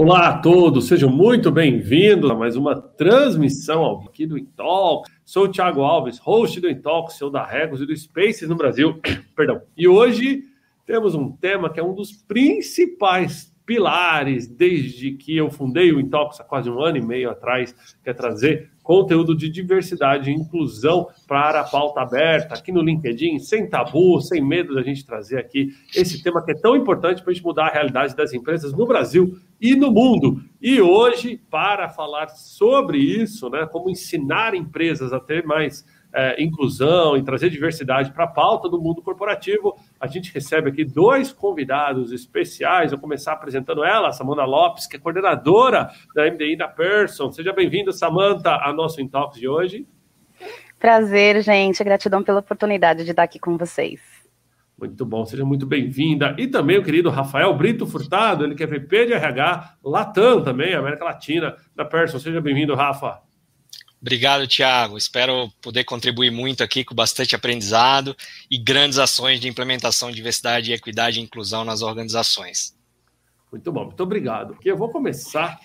Olá a todos, sejam muito bem-vindos a mais uma transmissão aqui do Intalk. Sou o Thiago Alves, host do Intalk, seu da Regos e do Spaces no Brasil. Perdão. E hoje temos um tema que é um dos principais pilares desde que eu fundei o Intox há quase um ano e meio atrás, que é trazer conteúdo de diversidade e inclusão para a pauta aberta aqui no LinkedIn, sem tabu, sem medo da gente trazer aqui esse tema que é tão importante para a gente mudar a realidade das empresas no Brasil e no mundo. E hoje, para falar sobre isso, né, como ensinar empresas a ter mais é, inclusão e trazer diversidade para a pauta do mundo corporativo, a gente recebe aqui dois convidados especiais. Vou começar apresentando ela, Samanta Lopes, que é coordenadora da MDI da Person. Seja bem-vinda, Samanta, a nosso Intox de hoje. Prazer, gente. Gratidão pela oportunidade de estar aqui com vocês. Muito bom, seja muito bem-vinda. E também o querido Rafael Brito Furtado, ele que é VP de RH, Latam também, América Latina, da Person. Seja bem-vindo, Rafa. Obrigado, Tiago. Espero poder contribuir muito aqui com bastante aprendizado e grandes ações de implementação de diversidade, equidade e inclusão nas organizações. Muito bom, muito obrigado. Eu vou começar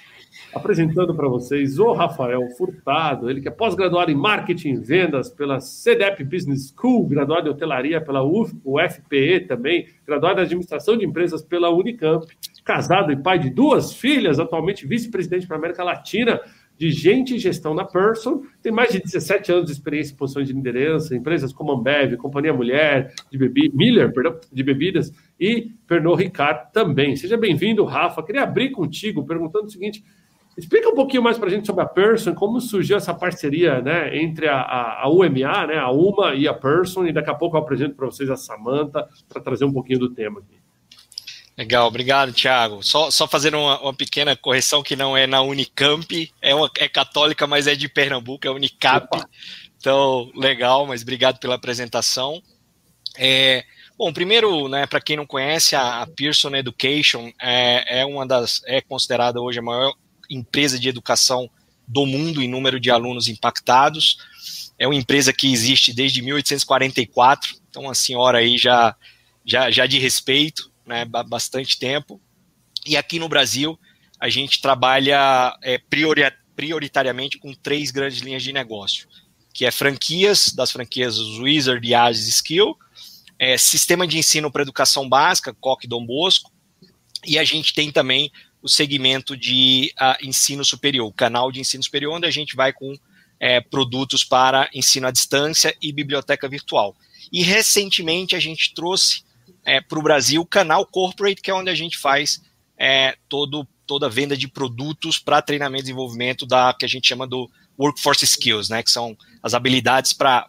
apresentando para vocês o Rafael Furtado, ele que é pós-graduado em marketing e vendas pela CDEP Business School, graduado em hotelaria pela UFPE também, graduado em administração de empresas pela Unicamp, casado e pai de duas filhas, atualmente vice-presidente para a América Latina de gente e gestão na Person, tem mais de 17 anos de experiência em posições de liderança, empresas como Ambev, Companhia Mulher, de bebi, Miller, perdão, de bebidas, e Pernod Ricard também. Seja bem-vindo, Rafa. Queria abrir contigo perguntando o seguinte: explica um pouquinho mais para a gente sobre a Person, como surgiu essa parceria né, entre a, a, a, UMA, né, a UMA e a Person, e daqui a pouco eu apresento para vocês a Samanta para trazer um pouquinho do tema aqui. Legal, obrigado, Thiago. Só, só fazer uma, uma, pequena correção que não é na Unicamp, é, uma, é católica, mas é de Pernambuco, é Unicap. Opa. Então, legal, mas obrigado pela apresentação. É, bom, primeiro, né, para quem não conhece, a, a Pearson Education é, é uma das é considerada hoje a maior empresa de educação do mundo em número de alunos impactados. É uma empresa que existe desde 1844, então a senhora aí já já, já de respeito né, bastante tempo. E aqui no Brasil, a gente trabalha é, prioritariamente com três grandes linhas de negócio, que é franquias, das franquias Wizard e Agis Skill, é, sistema de ensino para educação básica, Coque Dom Bosco, e a gente tem também o segmento de uh, ensino superior, canal de ensino superior, onde a gente vai com é, produtos para ensino à distância e biblioteca virtual. E recentemente a gente trouxe é, para o Brasil o canal corporate, que é onde a gente faz é, todo, toda a venda de produtos para treinamento e desenvolvimento da que a gente chama do workforce skills, né, que são as habilidades para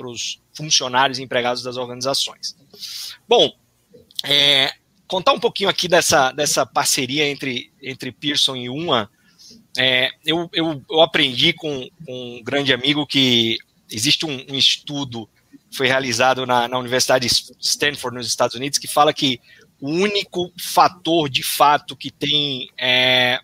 os funcionários e empregados das organizações. Bom, é, contar um pouquinho aqui dessa, dessa parceria entre, entre Pearson e UMA. É, eu, eu, eu, aprendi com, com, um grande amigo que existe um, um estudo foi realizado na, na Universidade de Stanford, nos Estados Unidos, que fala que o único fator de fato que tem, é,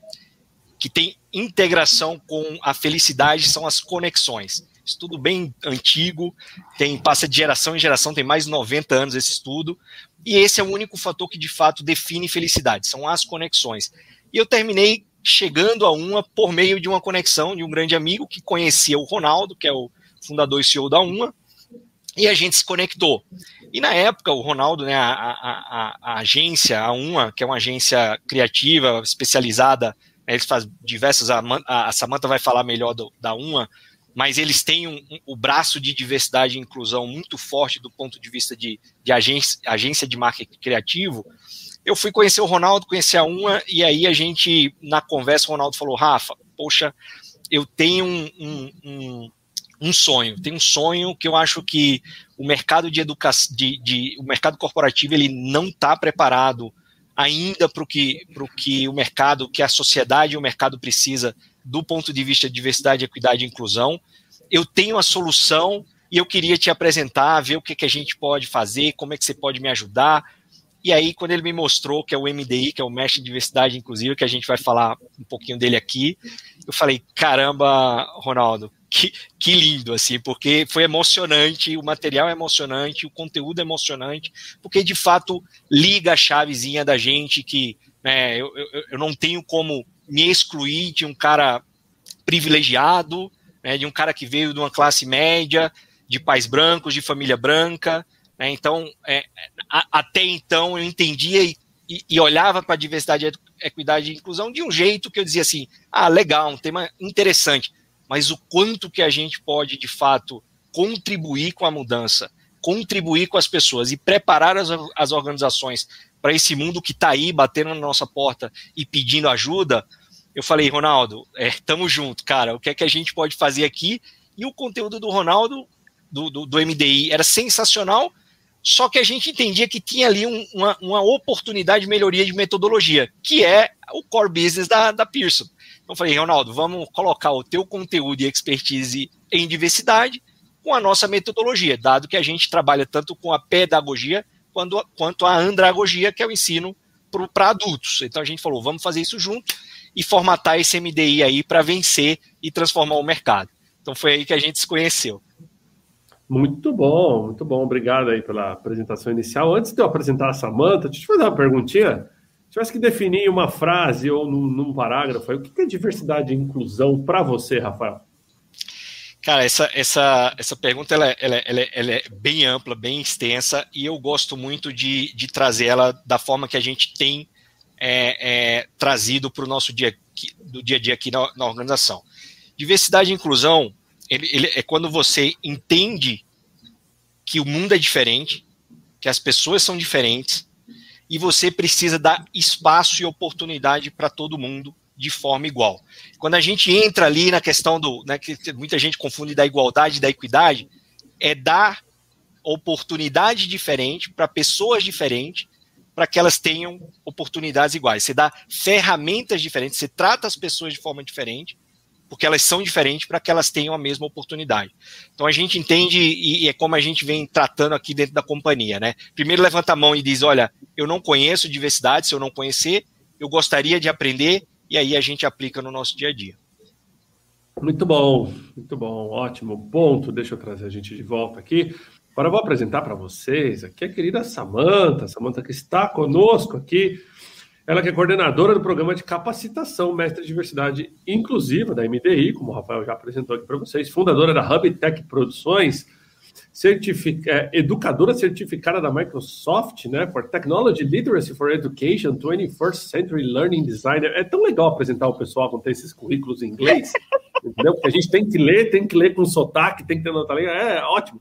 que tem integração com a felicidade são as conexões. Estudo bem antigo, tem passa de geração em geração, tem mais de 90 anos esse estudo, e esse é o único fator que de fato define felicidade, são as conexões. E eu terminei chegando a uma por meio de uma conexão de um grande amigo que conhecia o Ronaldo, que é o fundador e CEO da UMA, e a gente se conectou. E na época, o Ronaldo, né, a, a, a, agência, a UMA, que é uma agência criativa, especializada, né, eles fazem diversas, a, a Samanta vai falar melhor do, da UMA, mas eles têm um, um, o braço de diversidade e inclusão muito forte do ponto de vista de, de agência, agência de marketing criativo. Eu fui conhecer o Ronaldo, conhecer a UMA, e aí a gente, na conversa, o Ronaldo falou, Rafa, poxa, eu tenho um, um um sonho. Tem um sonho que eu acho que o mercado de educação, de, de, o mercado corporativo ele não está preparado ainda para o que, que o mercado, que a sociedade e o mercado precisa do ponto de vista de diversidade, equidade e inclusão. Eu tenho a solução e eu queria te apresentar, ver o que, que a gente pode fazer, como é que você pode me ajudar. E aí, quando ele me mostrou que é o MDI, que é o Mestre de Diversidade Inclusiva, que a gente vai falar um pouquinho dele aqui, eu falei, caramba, Ronaldo, que, que lindo, assim, porque foi emocionante, o material é emocionante, o conteúdo é emocionante, porque de fato liga a chavezinha da gente que né, eu, eu, eu não tenho como me excluir de um cara privilegiado, né, de um cara que veio de uma classe média, de pais brancos, de família branca. Né, então, é, a, até então eu entendia e, e, e olhava para a diversidade, equidade e inclusão de um jeito que eu dizia assim: ah, legal, um tema interessante mas o quanto que a gente pode, de fato, contribuir com a mudança, contribuir com as pessoas e preparar as, as organizações para esse mundo que está aí batendo na nossa porta e pedindo ajuda, eu falei, Ronaldo, é, tamo junto, cara, o que é que a gente pode fazer aqui? E o conteúdo do Ronaldo, do, do, do MDI, era sensacional, só que a gente entendia que tinha ali um, uma, uma oportunidade de melhoria de metodologia, que é o core business da, da Pearson. Então falei, Ronaldo, vamos colocar o teu conteúdo e expertise em diversidade com a nossa metodologia, dado que a gente trabalha tanto com a pedagogia quanto, quanto a andragogia, que é o ensino para adultos. Então a gente falou, vamos fazer isso junto e formatar esse MDI aí para vencer e transformar o mercado. Então foi aí que a gente se conheceu. Muito bom, muito bom. Obrigado aí pela apresentação inicial. Antes de eu apresentar a Samanta, deixa eu te fazer uma perguntinha tivesse que definir uma frase ou num, num parágrafo, o que é diversidade e inclusão para você, Rafael? Cara, essa, essa, essa pergunta ela, ela, ela, ela, é bem ampla, bem extensa, e eu gosto muito de, de trazer ela da forma que a gente tem é, é, trazido para o nosso dia, do dia a dia aqui na, na organização. Diversidade e inclusão ele, ele é quando você entende que o mundo é diferente, que as pessoas são diferentes, e você precisa dar espaço e oportunidade para todo mundo de forma igual. Quando a gente entra ali na questão do, né, que muita gente confunde da igualdade e da equidade, é dar oportunidade diferente para pessoas diferentes, para que elas tenham oportunidades iguais. Você dá ferramentas diferentes, você trata as pessoas de forma diferente, porque elas são diferentes para que elas tenham a mesma oportunidade. Então a gente entende, e, é como a gente vem tratando aqui dentro da companhia, né? Primeiro levanta a mão e diz: olha, eu não conheço diversidade, se eu não conhecer, eu gostaria de aprender, e aí a gente aplica no nosso dia a dia. Muito bom, muito bom, ótimo ponto. Deixa eu trazer a gente de volta aqui. Agora eu vou apresentar para vocês aqui a querida Samanta, Samanta que está conosco aqui ela que é coordenadora do programa de capacitação Mestre de Diversidade Inclusiva da MDI, como o Rafael já apresentou aqui para vocês, fundadora da HubTech Produções, certific... é, educadora certificada da Microsoft, né, for Technology Literacy for Education, 21st Century Learning Designer. É tão legal apresentar o pessoal quando tem esses currículos em inglês, entendeu? Porque a gente tem que ler, tem que ler com sotaque, tem que ter nota é ótimo.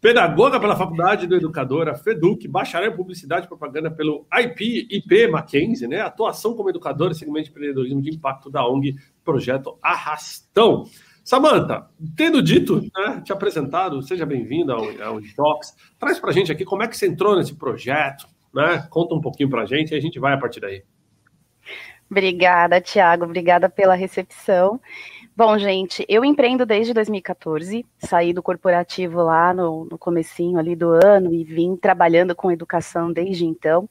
Pedagoga pela Faculdade do Educadora, FEDUC, bacharel em Publicidade e Propaganda pelo IP, IP Mackenzie, né? Atuação como educadora, segmento de empreendedorismo de impacto da ONG Projeto Arrastão. Samanta, tendo dito, né, te apresentado, seja bem-vinda ao, ao Talks. Traz para a gente aqui como é que você entrou nesse projeto, né? Conta um pouquinho para a gente e a gente vai a partir daí. Obrigada, Tiago. Obrigada pela recepção. Bom, gente, eu empreendo desde 2014, saí do corporativo lá no, no comecinho ali do ano e vim trabalhando com educação desde então.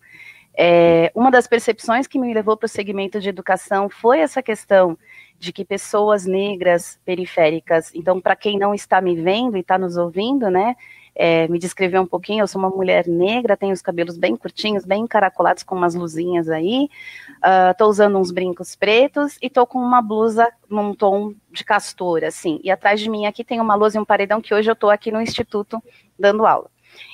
É, uma das percepções que me levou para o segmento de educação foi essa questão de que pessoas negras periféricas, então, para quem não está me vendo e está nos ouvindo, né, é, me descrever um pouquinho, eu sou uma mulher negra, tenho os cabelos bem curtinhos, bem encaracolados com umas luzinhas aí, estou uh, usando uns brincos pretos e estou com uma blusa num tom de castor, assim, e atrás de mim aqui tem uma luz e um paredão que hoje eu estou aqui no instituto dando aula.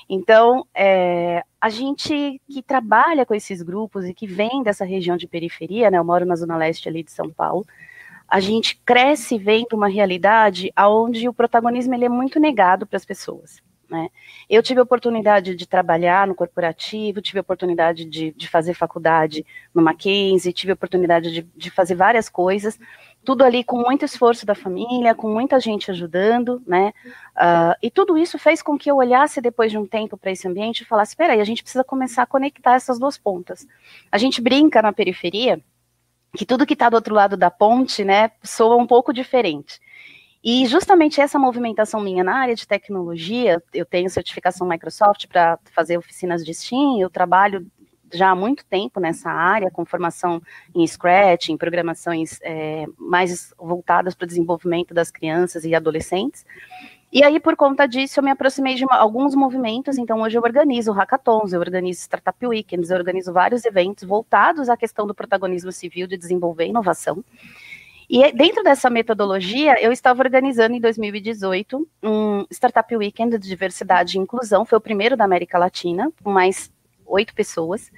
Então, é, a gente que trabalha com esses grupos e que vem dessa região de periferia, né, eu moro na zona leste ali de São Paulo, a gente cresce vendo uma realidade onde o protagonismo ele é muito negado para as pessoas. Né? Eu tive a oportunidade de trabalhar no corporativo, tive a oportunidade de, de fazer faculdade no Mackenzie, tive a oportunidade de, de, fazer várias coisas, tudo ali com muito esforço da família, com muita gente ajudando, né? Uh, e tudo isso fez com que eu olhasse depois de um tempo para esse ambiente e falasse: espera aí, a gente precisa começar a conectar essas duas pontas. A gente brinca na periferia que tudo que está do outro lado da ponte, né, soa um pouco diferente. E justamente essa movimentação minha na área de tecnologia, eu tenho certificação Microsoft para fazer oficinas de Steam, eu trabalho já há muito tempo nessa área, com formação em Scratch, em programações é, mais voltadas para o desenvolvimento das crianças e adolescentes. E aí, por conta disso, eu me aproximei de alguns movimentos. Então, hoje eu organizo hackathons, eu organizo Startup Weekends, eu organizo vários eventos voltados à questão do protagonismo civil de desenvolver inovação. E dentro dessa metodologia, eu estava organizando em 2018 um Startup Weekend de diversidade e inclusão, foi o primeiro da América Latina, com mais oito pessoas.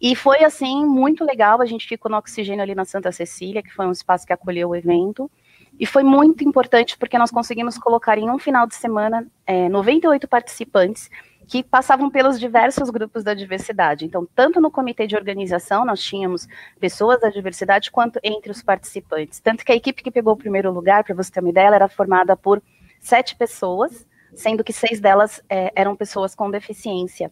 E foi, assim, muito legal. A gente ficou no oxigênio ali na Santa Cecília, que foi um espaço que acolheu o evento. E foi muito importante porque nós conseguimos colocar em um final de semana é, 98 participantes que passavam pelos diversos grupos da diversidade. Então, tanto no comitê de organização, nós tínhamos pessoas da diversidade, quanto entre os participantes. Tanto que a equipe que pegou o primeiro lugar, para você ter uma ideia, era formada por sete pessoas, sendo que seis delas é, eram pessoas com deficiência.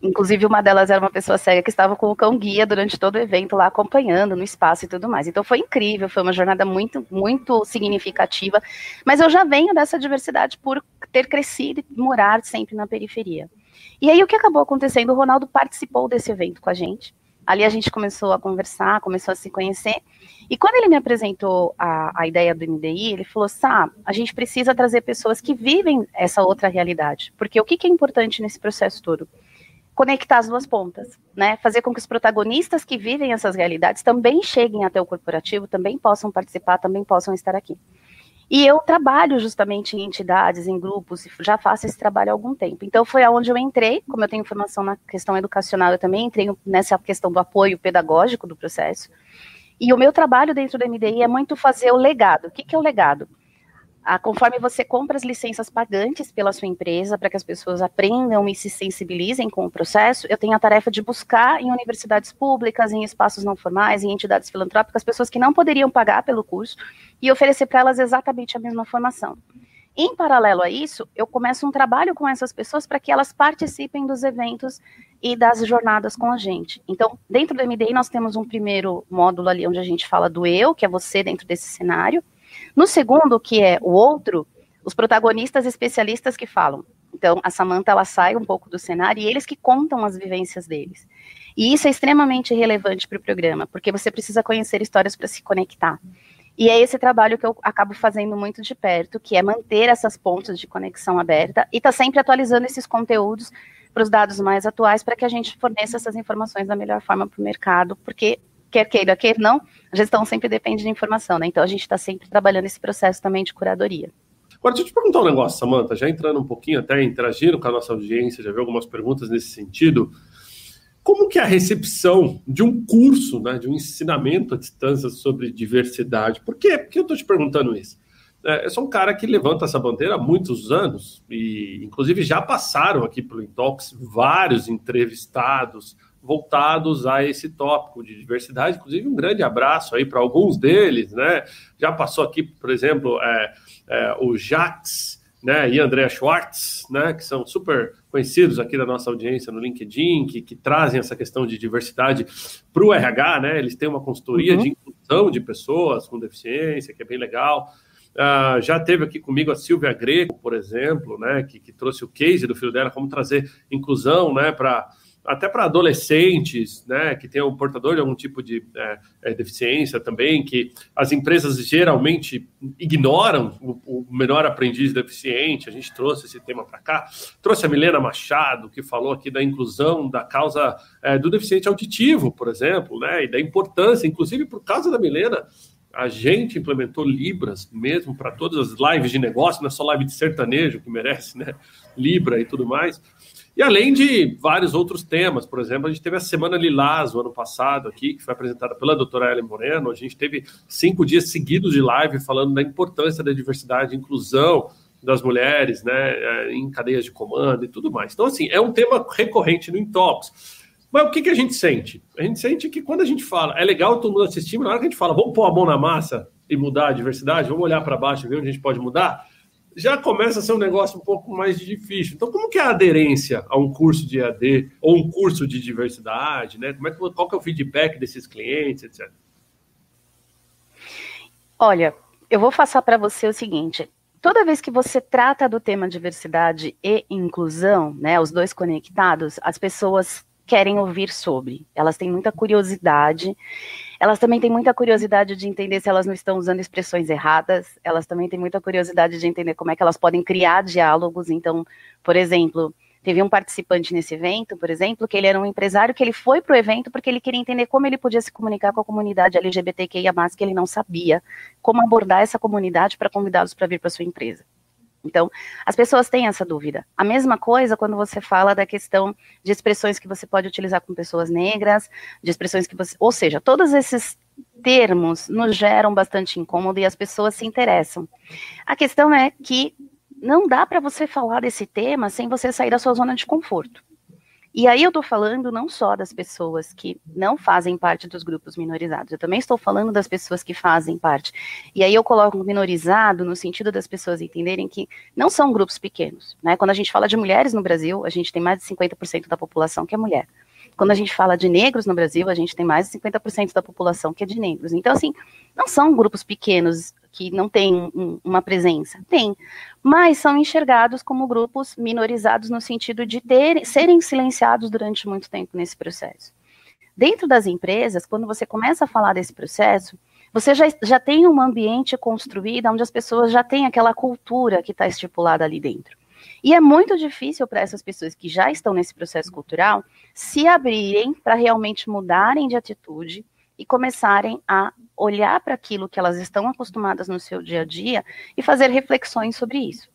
Inclusive, uma delas era uma pessoa cega que estava com o cão guia durante todo o evento lá, acompanhando no espaço e tudo mais. Então, foi incrível, foi uma jornada muito, muito significativa. Mas eu já venho dessa diversidade por ter crescido e morar sempre na periferia. E aí, o que acabou acontecendo? O Ronaldo participou desse evento com a gente. Ali a gente começou a conversar, começou a se conhecer. E quando ele me apresentou a, a ideia do MDI, ele falou: Sá, a gente precisa trazer pessoas que vivem essa outra realidade. Porque o que, que é importante nesse processo todo? Conectar as duas pontas, né? Fazer com que os protagonistas que vivem essas realidades também cheguem até o corporativo, também possam participar, também possam estar aqui. E eu trabalho justamente em entidades, em grupos, já faço esse trabalho há algum tempo. Então foi aonde eu entrei, como eu tenho formação na questão educacional, eu também entrei nessa questão do apoio pedagógico do processo. E o meu trabalho dentro do MDI é muito fazer o legado. O que, que é o legado? Ah, conforme você compra as licenças pagantes pela sua empresa, para que as pessoas aprendam e se sensibilizem com o processo, eu tenho a tarefa de buscar em universidades públicas, em espaços não formais, em entidades filantrópicas, pessoas que não poderiam pagar pelo curso e oferecer para elas exatamente a mesma formação. Em paralelo a isso, eu começo um trabalho com essas pessoas para que elas participem dos eventos e das jornadas com a gente. Então, dentro do MDI, nós temos um primeiro módulo ali onde a gente fala do eu, que é você dentro desse cenário. No segundo, que é o outro, os protagonistas especialistas que falam. Então, a Samantha ela sai um pouco do cenário e eles que contam as vivências deles. E isso é extremamente relevante para o programa, porque você precisa conhecer histórias para se conectar. E é esse trabalho que eu acabo fazendo muito de perto, que é manter essas pontes de conexão aberta e tá sempre atualizando esses conteúdos para os dados mais atuais para que a gente forneça essas informações da melhor forma para o mercado, porque quer queira, quer não, a gestão sempre depende de informação, né? Então a gente está sempre trabalhando esse processo também de curadoria. Agora, deixa eu te perguntar um negócio, Samanta, já entrando um pouquinho, até interagindo com a nossa audiência, já vi algumas perguntas nesse sentido. Como que é a recepção de um curso, né, de um ensinamento à distância sobre diversidade? Por quê? Por que eu estou te perguntando isso? É, eu sou um cara que levanta essa bandeira há muitos anos, e inclusive já passaram aqui pelo Intox vários entrevistados, voltados a esse tópico de diversidade. Inclusive, um grande abraço aí para alguns deles, né? Já passou aqui, por exemplo, é, é, o Jax, né, e André Schwartz, né, que são super conhecidos aqui da nossa audiência no LinkedIn, que, que trazem essa questão de diversidade para o RH, né? Eles têm uma consultoria uhum. de inclusão de pessoas com deficiência, que é bem legal. Uh, já teve aqui comigo a Silvia Greco, por exemplo, né, que, que trouxe o case do filho dela, como trazer inclusão né, para até para adolescentes, né, que tem um portador de algum tipo de é, é, deficiência também, que as empresas geralmente ignoram o, o, menor aprendiz deficiente. A gente trouxe esse tema para cá. Trouxe a Milena Machado, que falou aqui da inclusão da causa é, do deficiente auditivo, por exemplo, né, e da importância, inclusive por causa da Milena, a gente implementou Libras mesmo para todas as lives de negócio, não é só live de sertanejo que merece, né? Libra e tudo mais. E além de vários outros temas, por exemplo, a gente teve a Semana Lilás o ano passado aqui, que foi apresentada pela doutora Ellen Moreno. A gente teve cinco dias seguidos de live falando da importância da diversidade e inclusão das mulheres, né, é, em cadeias de comando e tudo mais. Então, assim, é um tema recorrente no Intox. Mas o que, que a gente sente? A gente sente que quando a gente fala, é legal todo mundo assistir, mas na hora que a gente fala, vamos pôr a mão na massa e mudar a diversidade, vamos olhar para baixo e ver onde a gente pode mudar, já começa a ser um negócio um pouco mais difícil. Então, como que é a aderência a um curso de AD ou um curso de diversidade, né? Como é que, qual que é o feedback desses clientes, etc. Olha, eu vou passar para você o seguinte: toda vez que você trata do tema diversidade e inclusão, né, os dois conectados, as pessoas querem ouvir sobre. Elas têm muita curiosidade. Elas também têm muita curiosidade de entender se elas não estão usando expressões erradas. Elas também têm muita curiosidade de entender como é que elas podem criar diálogos. Então, por exemplo, Teve um participante nesse evento, por exemplo, que ele era um empresário que ele foi para o evento porque ele queria entender como ele podia se comunicar com a comunidade LGBTQIA+, que ele não sabia como abordar essa comunidade para convidá-los para vir para sua empresa. Então, as pessoas têm essa dúvida. A mesma coisa quando você fala da questão de expressões que você pode utilizar com pessoas negras, de expressões que você. Ou seja, todos esses termos nos geram bastante incômodo e as pessoas se interessam. A questão é que não dá para você falar desse tema sem você sair da sua zona de conforto. E aí eu estou falando não só das pessoas que não fazem parte dos grupos minorizados, eu também estou falando das pessoas que fazem parte. E aí eu coloco minorizado no sentido das pessoas entenderem que não são grupos pequenos. Né? Quando a gente fala de mulheres no Brasil, a gente tem mais de 50% da população que é mulher. Quando a gente fala de negros no Brasil, a gente tem mais de 50% da população que é de negros. Então, assim, não são grupos pequenos que não um, uma presença. Tem, mas são enxergados como grupos minorizados no sentido de serem silenciados durante muito tempo nesse processo. Dentro das empresas, quando você começa a falar desse processo, você já, já tem um ambiente construído onde as pessoas já têm aquela cultura que está estipulada ali dentro. E é muito difícil para essas pessoas que já estão nesse processo cultural se abrirem para realmente mudarem de atitude e começarem a olhar para aquilo que elas estão acostumadas no seu dia a dia e fazer reflexões sobre isso.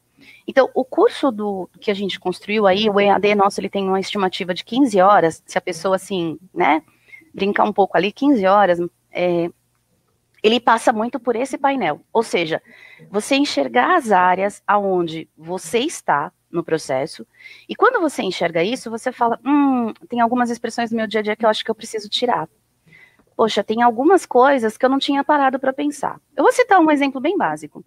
Então, o curso do que a gente construiu aí, o EAD nosso, ele tem uma estimativa de 15 horas, se a pessoa, assim, né, brincar um pouco ali, 15 horas, é, ele passa muito por esse painel. Ou seja, você enxergar as áreas aonde você está no processo, e quando você enxerga isso, você fala, hum, tem algumas expressões do meu dia a dia que eu acho que eu preciso tirar. Poxa, tem algumas coisas que eu não tinha parado para pensar. Eu vou citar um exemplo bem básico.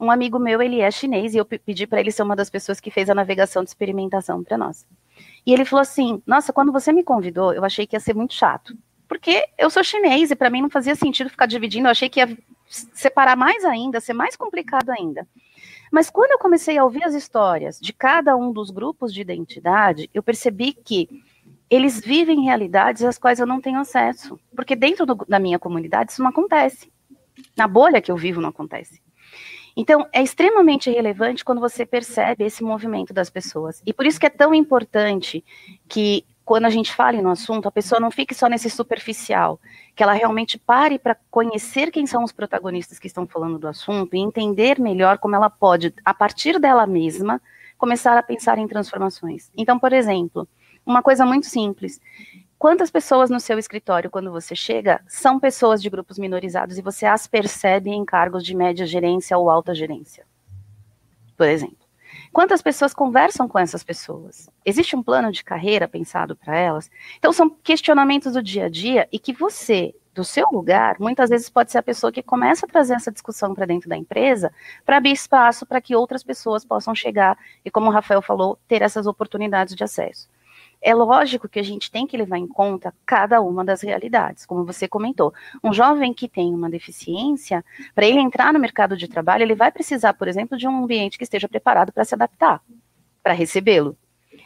Um amigo meu, ele é chinês, e eu pedi para ele ser uma das pessoas que fez a navegação de experimentação para nós. E ele falou assim: Nossa, quando você me convidou, eu achei que ia ser muito chato porque eu sou chinês e para mim não fazia sentido ficar dividindo, eu achei que ia separar mais ainda, ser mais complicado ainda. Mas quando eu comecei a ouvir as histórias de cada um dos grupos de identidade, eu percebi que eles vivem realidades às quais eu não tenho acesso, porque dentro do, da minha comunidade isso não acontece. Na bolha que eu vivo não acontece. Então, é extremamente relevante quando você percebe esse movimento das pessoas. E por isso que é tão importante que quando a gente fala no assunto, a pessoa não fique só nesse superficial, que ela realmente pare para conhecer quem são os protagonistas que estão falando do assunto e entender melhor como ela pode, a partir dela mesma, começar a pensar em transformações. Então, por exemplo, uma coisa muito simples. Quantas pessoas no seu escritório, quando você chega, são pessoas de grupos minorizados e você as percebe em cargos de média gerência ou alta gerência? Por exemplo. Quantas pessoas conversam com essas pessoas? Existe um plano de carreira pensado para elas? Então, são questionamentos do dia a dia e que você, do seu lugar, muitas vezes pode ser a pessoa que começa a trazer essa discussão para dentro da empresa para abrir espaço para que outras pessoas possam chegar e, como o Rafael falou, ter essas oportunidades de acesso. É lógico que a gente tem que levar em conta cada uma das realidades, como você comentou. Um jovem que tem uma deficiência, para ele entrar no mercado de trabalho, ele vai precisar, por exemplo, de um ambiente que esteja preparado para se adaptar, para recebê-lo.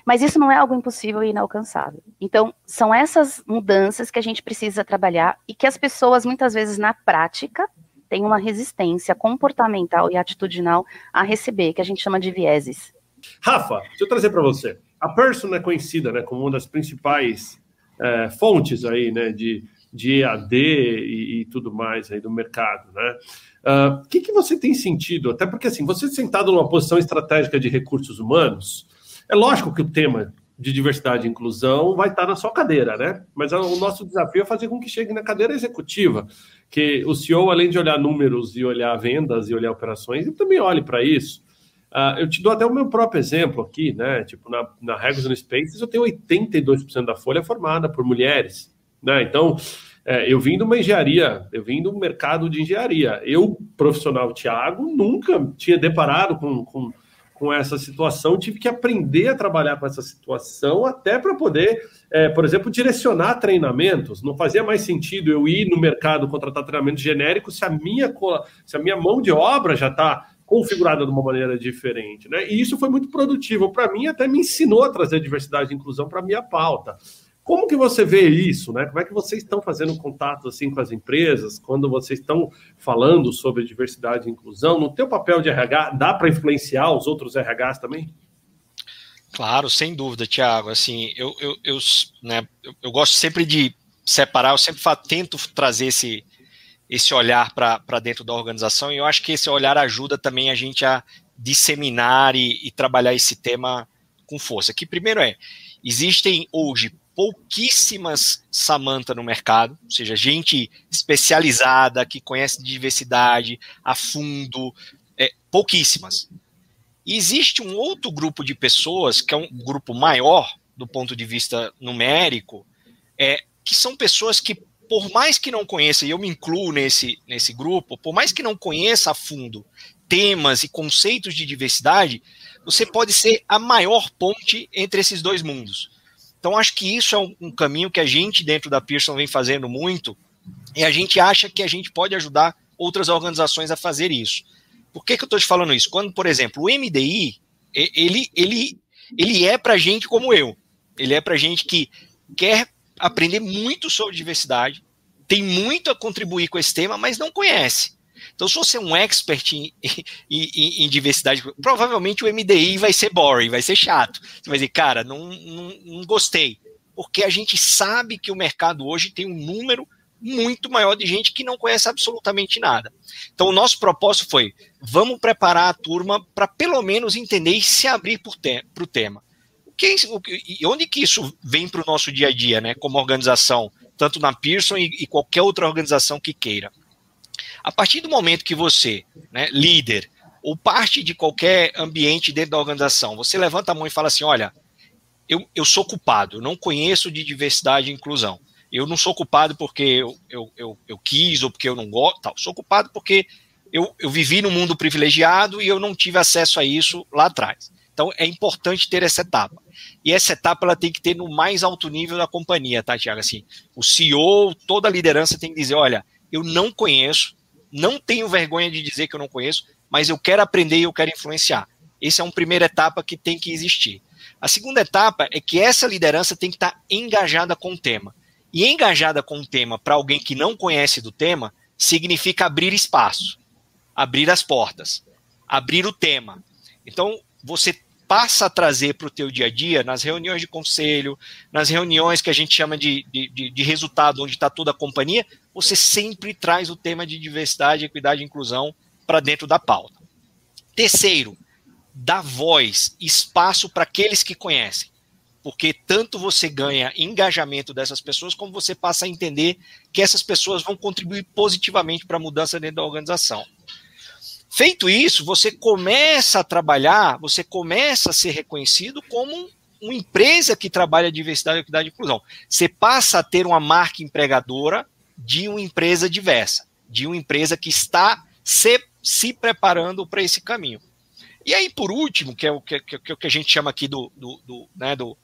Mas isso não é algo impossível e inalcançável. Então, são essas mudanças que a gente precisa trabalhar e que as pessoas, muitas vezes, na prática, têm uma resistência comportamental e atitudinal a receber, que a gente chama de vieses. Rafa, deixa eu trazer para você a Person é conhecida né, como uma das principais é, fontes aí, né, de, de EAD e, e, tudo mais aí do mercado, né? O uh, ah, que, que você tem sentido? Até porque assim, você sentado numa posição estratégica de recursos humanos, é lógico que o tema de diversidade e inclusão vai estar na sua cadeira, né? Mas o nosso desafio é fazer com que chegue na cadeira executiva, que o CEO, além de olhar números e olhar vendas e olhar operações, ele também olhe para isso. Uh, eu te dou até o meu próprio exemplo aqui, né? Tipo, na, na Regos no Spaces, eu tenho 82% da folha formada por mulheres, né? Então, é, eu vim de uma engenharia, eu vim do mercado de engenharia. Eu, profissional Tiago, nunca tinha deparado com, com, com essa situação, tive que aprender a trabalhar com essa situação, até para poder, é, por exemplo, direcionar treinamentos. Não fazia mais sentido eu ir no mercado contratar treinamento genérico se a minha, se a minha mão de obra já está configurada de uma maneira diferente. Né? E isso foi muito produtivo para mim, até me ensinou a trazer diversidade e inclusão para minha pauta. Como que você vê isso, né? Como é que vocês estão fazendo contato assim com as empresas quando vocês estão falando sobre diversidade e inclusão? No teu papel de RH, dá para influenciar os outros RHs também? Claro, sem dúvida, Tiago. Assim, eu, eu, eu, né, eu, eu, gosto sempre de separar, eu sempre tento trazer esse, esse olhar para dentro da organização, e eu acho que esse olhar ajuda também a gente a disseminar e, e trabalhar esse tema com força. Que primeiro é, existem hoje pouquíssimas Samantha no mercado, ou seja, gente especializada que conhece diversidade a fundo, é, pouquíssimas. E existe um outro grupo de pessoas, que é um grupo maior do ponto de vista numérico, é, que são pessoas que, por mais que não conheça, e eu me incluo nesse, nesse grupo, por mais que não conheça a fundo temas e conceitos de diversidade, você pode ser a maior ponte entre esses dois mundos. Então, acho que isso é um, um caminho que a gente, dentro da Pearson, vem fazendo muito, e a gente acha que a gente pode ajudar outras organizações a fazer isso. Por que, que eu estou te falando isso? Quando, por exemplo, o MDI, ele, ele, ele é para gente como eu. Ele é para gente que quer aprender muito sobre diversidade, tem muito a contribuir com esse tema, mas não conhece. Então, se você é um expert em, em, em, diversidade, provavelmente o MDI vai ser boring, vai ser chato. Você vai dizer, cara, não, não, não gostei. Porque a gente sabe que o mercado hoje tem um número muito maior de gente que não conhece absolutamente nada. Então, o nosso propósito foi: vamos preparar a turma para pelo menos entender e se abrir para o tema. O que, o, e onde que isso vem para o nosso dia a dia, né, como organização, tanto na Pearson e, e qualquer outra organização que queira? A partir do momento que você, né, líder, ou parte de qualquer ambiente dentro da organização, você levanta a mão e fala assim: olha, eu, eu sou culpado, eu não conheço de diversidade e inclusão. Eu não sou culpado porque eu, eu, eu, eu quis ou porque eu não gosto, tal. Sou culpado porque eu, eu vivi num mundo privilegiado e eu não tive acesso a isso lá atrás. Então é importante ter essa etapa. E essa etapa ela tem que ter no mais alto nível da companhia, tá, Tiago? Assim, o CEO, toda a liderança tem que dizer: olha, eu não conheço, não tenho vergonha de dizer que eu não conheço, mas eu quero aprender e eu quero influenciar. Essa é uma primeira etapa que tem que existir. A segunda etapa é que essa liderança tem que estar engajada com o tema. E engajada com o tema para alguém que não conhece do tema significa abrir espaço, abrir as portas, abrir o tema. Então, você passa a trazer para o teu dia a dia, nas reuniões de conselho, nas reuniões que a gente chama de, de, de resultado, onde está toda a companhia, você sempre traz o tema de diversidade, equidade e inclusão para dentro da pauta. Terceiro, dá voz, espaço para aqueles que conhecem. Porque tanto você ganha engajamento dessas pessoas, como você passa a entender que essas pessoas vão contribuir positivamente para a mudança dentro da organização. Feito isso, você começa a trabalhar, você começa a ser reconhecido como uma empresa que trabalha diversidade, equidade e inclusão. Você passa a ter uma marca empregadora de uma empresa diversa, de uma empresa que está se, se preparando para esse caminho. E aí, por último, que é o que, que, que a gente chama aqui do, do, do, né, do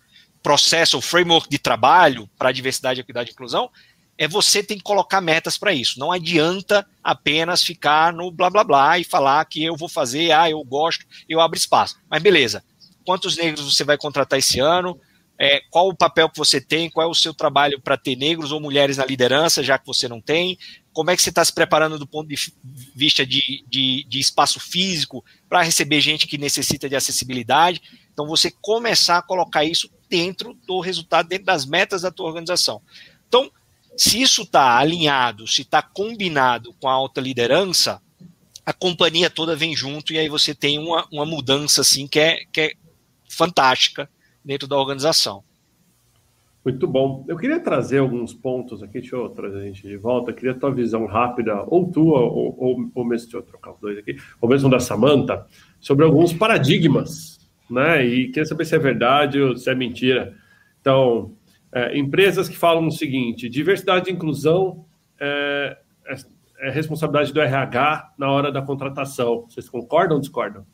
processo, o framework de trabalho para diversidade, equidade e inclusão, é você tem que colocar metas para isso. Não adianta apenas ficar no blá blá blá e falar que eu vou fazer, ah, eu gosto, eu abro espaço. Mas beleza, quantos negros você vai contratar esse ano? É, qual o papel que você tem? Qual é o seu trabalho para ter negros ou mulheres na liderança, já que você não tem? Como é que você está se preparando do ponto de vista de, de, de espaço físico para receber gente que necessita de acessibilidade? Então, você começar a colocar isso dentro do resultado, dentro das metas da tua organização. Então, se isso está alinhado, se está combinado com a alta liderança, a companhia toda vem junto e aí você tem uma, uma mudança assim que é, que é fantástica dentro da organização. Muito bom. Eu queria trazer alguns pontos aqui, deixa eu trazer a gente de volta. Eu queria tua visão rápida, ou tua, ou, ou, ou mesmo, deixa eu trocar os dois aqui, ou mesmo da Samanta, sobre alguns paradigmas, né? E queria saber se é verdade ou se é mentira. Então, é, empresas que falam o seguinte: diversidade e inclusão é, é, é, responsabilidade do RH na hora da contratação. Vocês concordam ou discordam?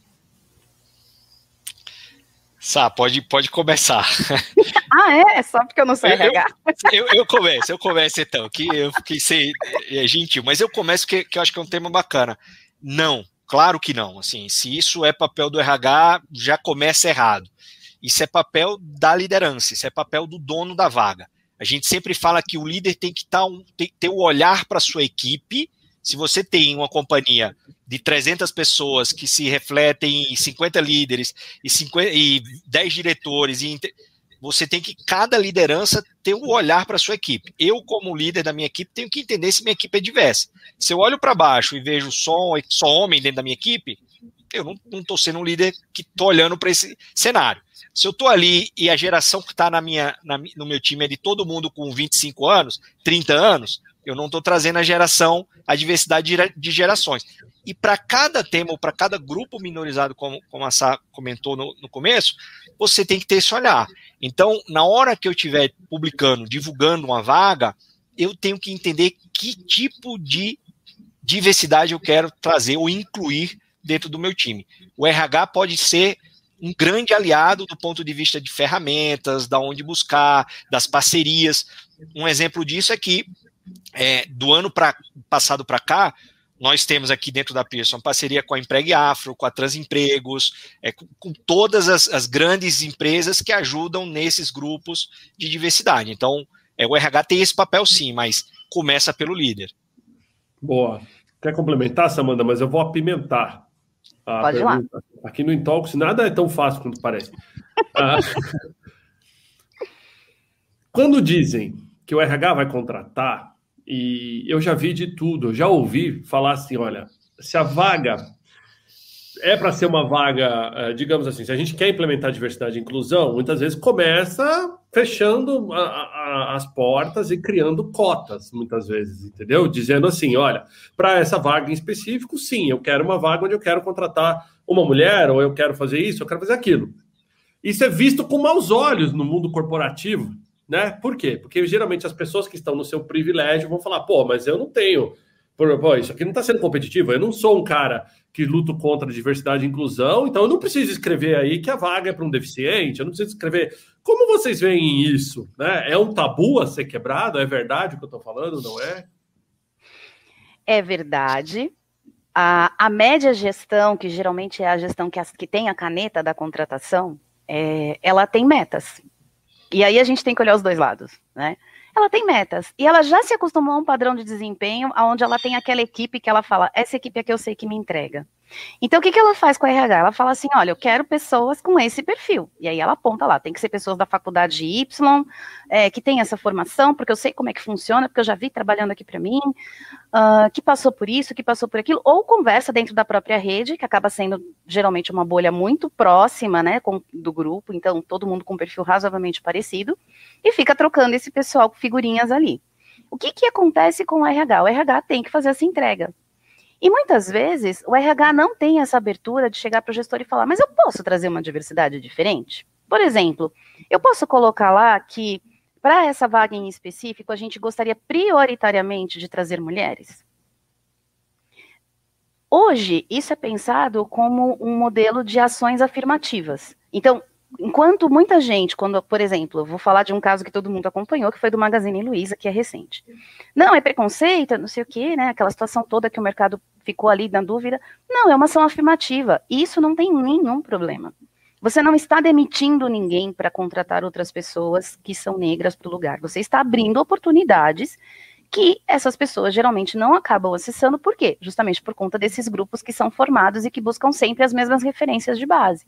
Sá, pode, pode começar. ah, é? Só porque eu não sei RH. Eu, eu, eu, começo, eu começo então, que eu fiquei ser é, gentil, mas eu começo que, que eu acho que é um tema bacana. Não, claro que não. Assim, se isso é papel do RH, já começa errado. Isso é papel da liderança, isso é papel do dono da vaga. A gente sempre fala que o líder tem que tá um, tem, ter o um olhar para a sua equipe se você tem uma companhia de 300 pessoas que se refletem em 50 líderes e, 50, e 10 diretores, e você tem que, cada liderança, ter um olhar para a sua equipe. Eu, como líder da minha equipe, tenho que entender se minha equipe é diversa. Se eu olho para baixo e vejo só, só homem dentro da minha equipe, eu não estou sendo um líder que estou olhando para esse cenário. Se eu estou ali e a geração que está na minha, na, no meu time é de todo mundo com 25 anos, 30 anos, eu não estou trazendo a geração, a diversidade de gerações. E para cada tema, ou para cada grupo minorizado, como, como a Sá comentou no, no, começo, você tem que ter esse olhar. Então, na hora que eu estiver publicando, divulgando uma vaga, eu tenho que entender que tipo de diversidade eu quero trazer ou incluir dentro do meu time. O RH pode ser um grande aliado do ponto de vista de ferramentas, da onde buscar, das parcerias. Um exemplo disso é que é, do ano pra, passado para cá, nós temos aqui dentro da Pearson parceria com a Empregue Afro, com a Transempregos, é, com, com todas as, as, grandes empresas que ajudam nesses grupos de diversidade. Então, é, o RH tem esse papel sim, mas começa pelo líder. Boa. Quer complementar, Samanda? Mas eu vou apimentar a Pode pergunta. Lá. Aqui no Intox nada é tão fácil quanto parece. ah, quando dizem que o RH vai contratar, e eu já vi de tudo, eu já ouvi falar assim: olha, se a vaga é para ser uma vaga, eh, digamos assim, se a gente quer implementar diversidade e inclusão, muitas vezes começa fechando a, a, as portas e criando cotas, muitas vezes, entendeu? Dizendo assim: olha, para essa vaga em específico, sim, eu quero uma vaga onde eu quero contratar uma mulher, ou eu quero fazer isso, eu quero fazer aquilo. Isso é visto com maus olhos no mundo corporativo, né? Por quê? Porque geralmente as pessoas que estão no seu privilégio vão falar, pô, mas eu não tenho. Pô, isso aqui não está sendo competitivo. Eu não sou um cara que luto contra diversidade e inclusão, então eu não preciso escrever aí que a vaga é para um deficiente, eu não preciso escrever. Como vocês veem isso? Né? É um tabu a ser quebrado? É verdade o que eu estou falando, não é? É verdade. A, a média gestão, que geralmente é a gestão que, as, que tem a caneta da contratação, é, ela tem metas. E aí a gente tem que olhar os dois lados, né? Ela tem metas e ela já se acostumou a um padrão de desempenho onde ela tem aquela equipe que ela fala, essa equipe é que eu sei que me entrega. Então, o que, que ela faz com a RH? Ela fala assim: olha, eu quero pessoas com esse perfil. E aí ela aponta lá: tem que ser pessoas da faculdade Y, é, que tem essa formação, porque eu sei como é que funciona, porque eu já vi trabalhando aqui para mim, uh, que passou por isso, que passou por aquilo, ou conversa dentro da própria rede, que acaba sendo geralmente uma bolha muito próxima, né, com, do grupo, então todo mundo com perfil razoavelmente parecido, e fica trocando esse pessoal com figurinhas ali. O que, que acontece com o RH? O RH tem que fazer essa entrega. E muitas vezes o RH não tem essa abertura de chegar para o gestor e falar, mas eu posso trazer uma diversidade diferente? Por exemplo, eu posso colocar lá que para essa vaga em específico a gente gostaria prioritariamente de trazer mulheres? Hoje, isso é pensado como um modelo de ações afirmativas. Então, enquanto muita gente, quando, por exemplo, eu vou falar de um caso que todo mundo acompanhou, que foi do Magazine Luiza, que é recente. Não, é preconceito, não sei o quê, né? Aquela situação toda que o mercado ficou ali na dúvida. Não, é uma ação afirmativa. Isso não tem nenhum problema. Você não está demitindo ninguém para contratar outras pessoas que são negras para o lugar. Você está abrindo oportunidades que essas pessoas geralmente não acabam acessando, por quê? Justamente por conta desses grupos que são formados e que buscam sempre as mesmas referências de base.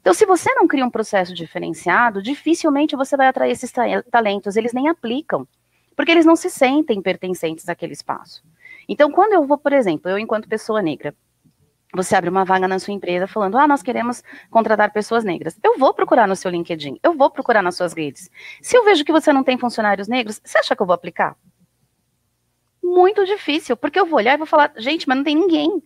Então, se você não cria um processo diferenciado, dificilmente você vai atrair esses talentos, eles nem aplicam, porque eles não se sentem pertencentes àquele espaço. Então, quando eu vou, por exemplo, eu enquanto pessoa negra, você abre uma vaga na sua empresa falando, ah, nós queremos contratar pessoas negras. Eu vou procurar no seu LinkedIn, eu vou procurar nas suas redes. Se eu vejo que você não tem funcionários negros, você acha que eu vou aplicar? Muito difícil, porque eu vou olhar e vou falar, gente, mas não tem ninguém.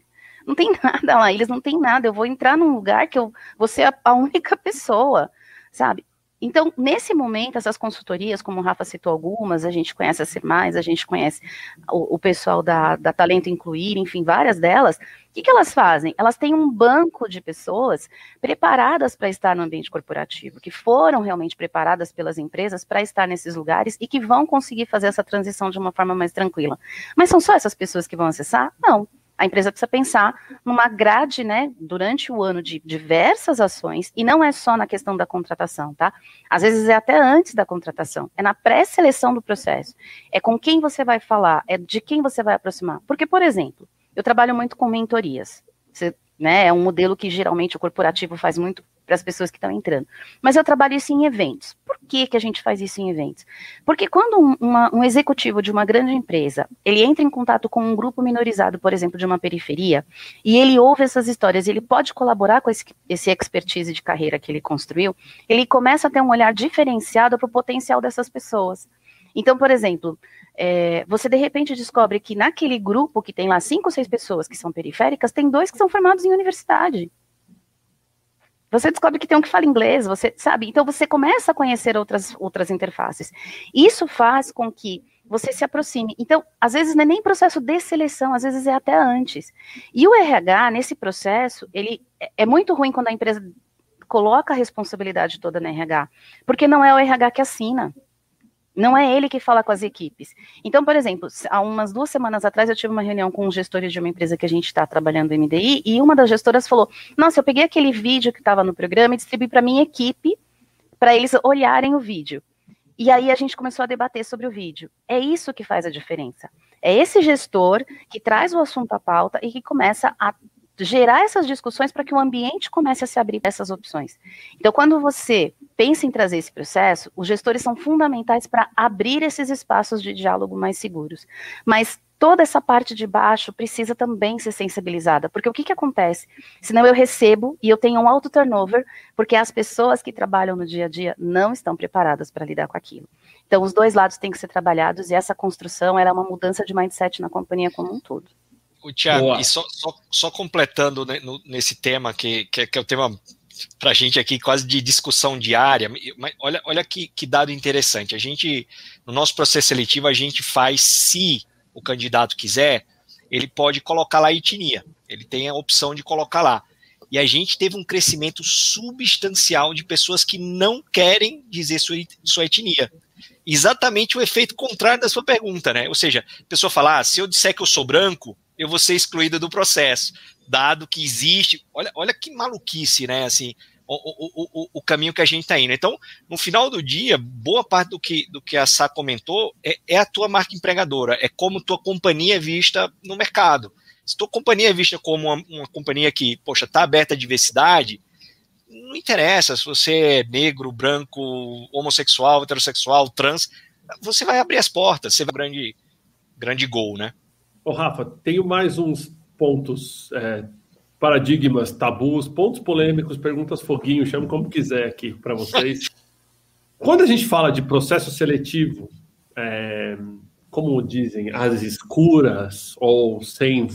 Não tem nada lá, eles não têm nada. Eu vou entrar num lugar que eu vou ser a, a única pessoa, sabe? Então, nesse momento, essas consultorias, como o Rafa citou algumas, a gente conhece a Ser Mais, a gente conhece o, o pessoal da, da, Talento Incluir, enfim, várias delas, o que, que elas fazem? Elas têm um banco de pessoas preparadas para estar no ambiente corporativo, que foram realmente preparadas pelas empresas para estar nesses lugares e que vão conseguir fazer essa transição de uma forma mais tranquila. Mas são só essas pessoas que vão acessar? Não a empresa precisa pensar numa grade, né, durante o ano de diversas ações, e não é só na questão da contratação, tá? Às vezes é até antes da contratação, é na pré-seleção do processo, é com quem você vai falar, é de quem você vai aproximar. Porque, por exemplo, eu trabalho muito com mentorias, você, né, é um modelo que geralmente o corporativo faz muito para as pessoas que estão entrando. Mas eu trabalho isso em eventos. Que, que a gente faz isso em eventos? Porque quando um, uma, um executivo de uma grande empresa, ele entra em contato com um grupo minorizado, por exemplo, de uma periferia, e ele ouve essas histórias, ele pode colaborar com esse, esse expertise de carreira que ele construiu, ele começa a ter um olhar diferenciado para o potencial dessas pessoas. Então, por exemplo, é, você de repente descobre que naquele grupo que tem lá cinco ou seis pessoas que são periféricas, tem dois que são formados em universidade. Você descobre que tem um que fala inglês, você sabe? Então você começa a conhecer outras, outras interfaces. Isso faz com que você se aproxime. Então, às vezes não é nem processo de seleção, às vezes é até antes. E o RH, nesse processo, ele é, é muito ruim quando a empresa coloca a responsabilidade toda no RH, porque não é o RH que assina. Não é ele que fala com as equipes. Então, por exemplo, há umas duas semanas atrás eu tive uma reunião com os gestores de uma empresa que a gente está trabalhando no MDI e uma das gestoras falou: Nossa, eu peguei aquele vídeo que estava no programa e distribuí para minha equipe para eles olharem o vídeo. E aí a gente começou a debater sobre o vídeo. É isso que faz a diferença. É esse gestor que traz o assunto à pauta e que começa a gerar essas discussões para que o ambiente comece a se abrir para essas opções. Então, quando você pensa em trazer esse processo, os gestores são fundamentais para abrir esses espaços de diálogo mais seguros. Mas toda essa parte de baixo precisa também ser sensibilizada, porque o que, que acontece? Senão eu recebo e eu tenho um alto turnover, porque as pessoas que trabalham no dia a dia não estão preparadas para lidar com aquilo. Então, os dois lados têm que ser trabalhados e essa construção era uma mudança de mindset na companhia como um todo. O Tiago, e só, só, só completando né, no, nesse tema, que, que, que é o tema para a gente aqui quase de discussão diária, mas olha, olha que, que dado interessante. A gente, no nosso processo seletivo, a gente faz, se o candidato quiser, ele pode colocar lá a etnia. Ele tem a opção de colocar lá. E a gente teve um crescimento substancial de pessoas que não querem dizer sua, sua etnia. Exatamente o efeito contrário da sua pergunta, né? Ou seja, a pessoa fala: ah, se eu disser que eu sou branco, eu vou ser excluída do processo, dado que existe. Olha, olha que maluquice, né? Assim, o, o, o, o caminho que a gente está indo. Então, no final do dia, boa parte do que, do que a Sá comentou é, é a tua marca empregadora, é como tua companhia é vista no mercado. Se tua companhia é vista como uma, uma companhia que, poxa, está aberta à diversidade, não interessa se você é negro, branco, homossexual, heterossexual, trans, você vai abrir as portas, você vai grande grande gol, né? Ô, Rafa, tenho mais uns pontos, é, paradigmas, tabus, pontos polêmicos, perguntas foguinho, chamo como quiser aqui para vocês. Quando a gente fala de processo seletivo, é, como dizem, as escuras ou sem,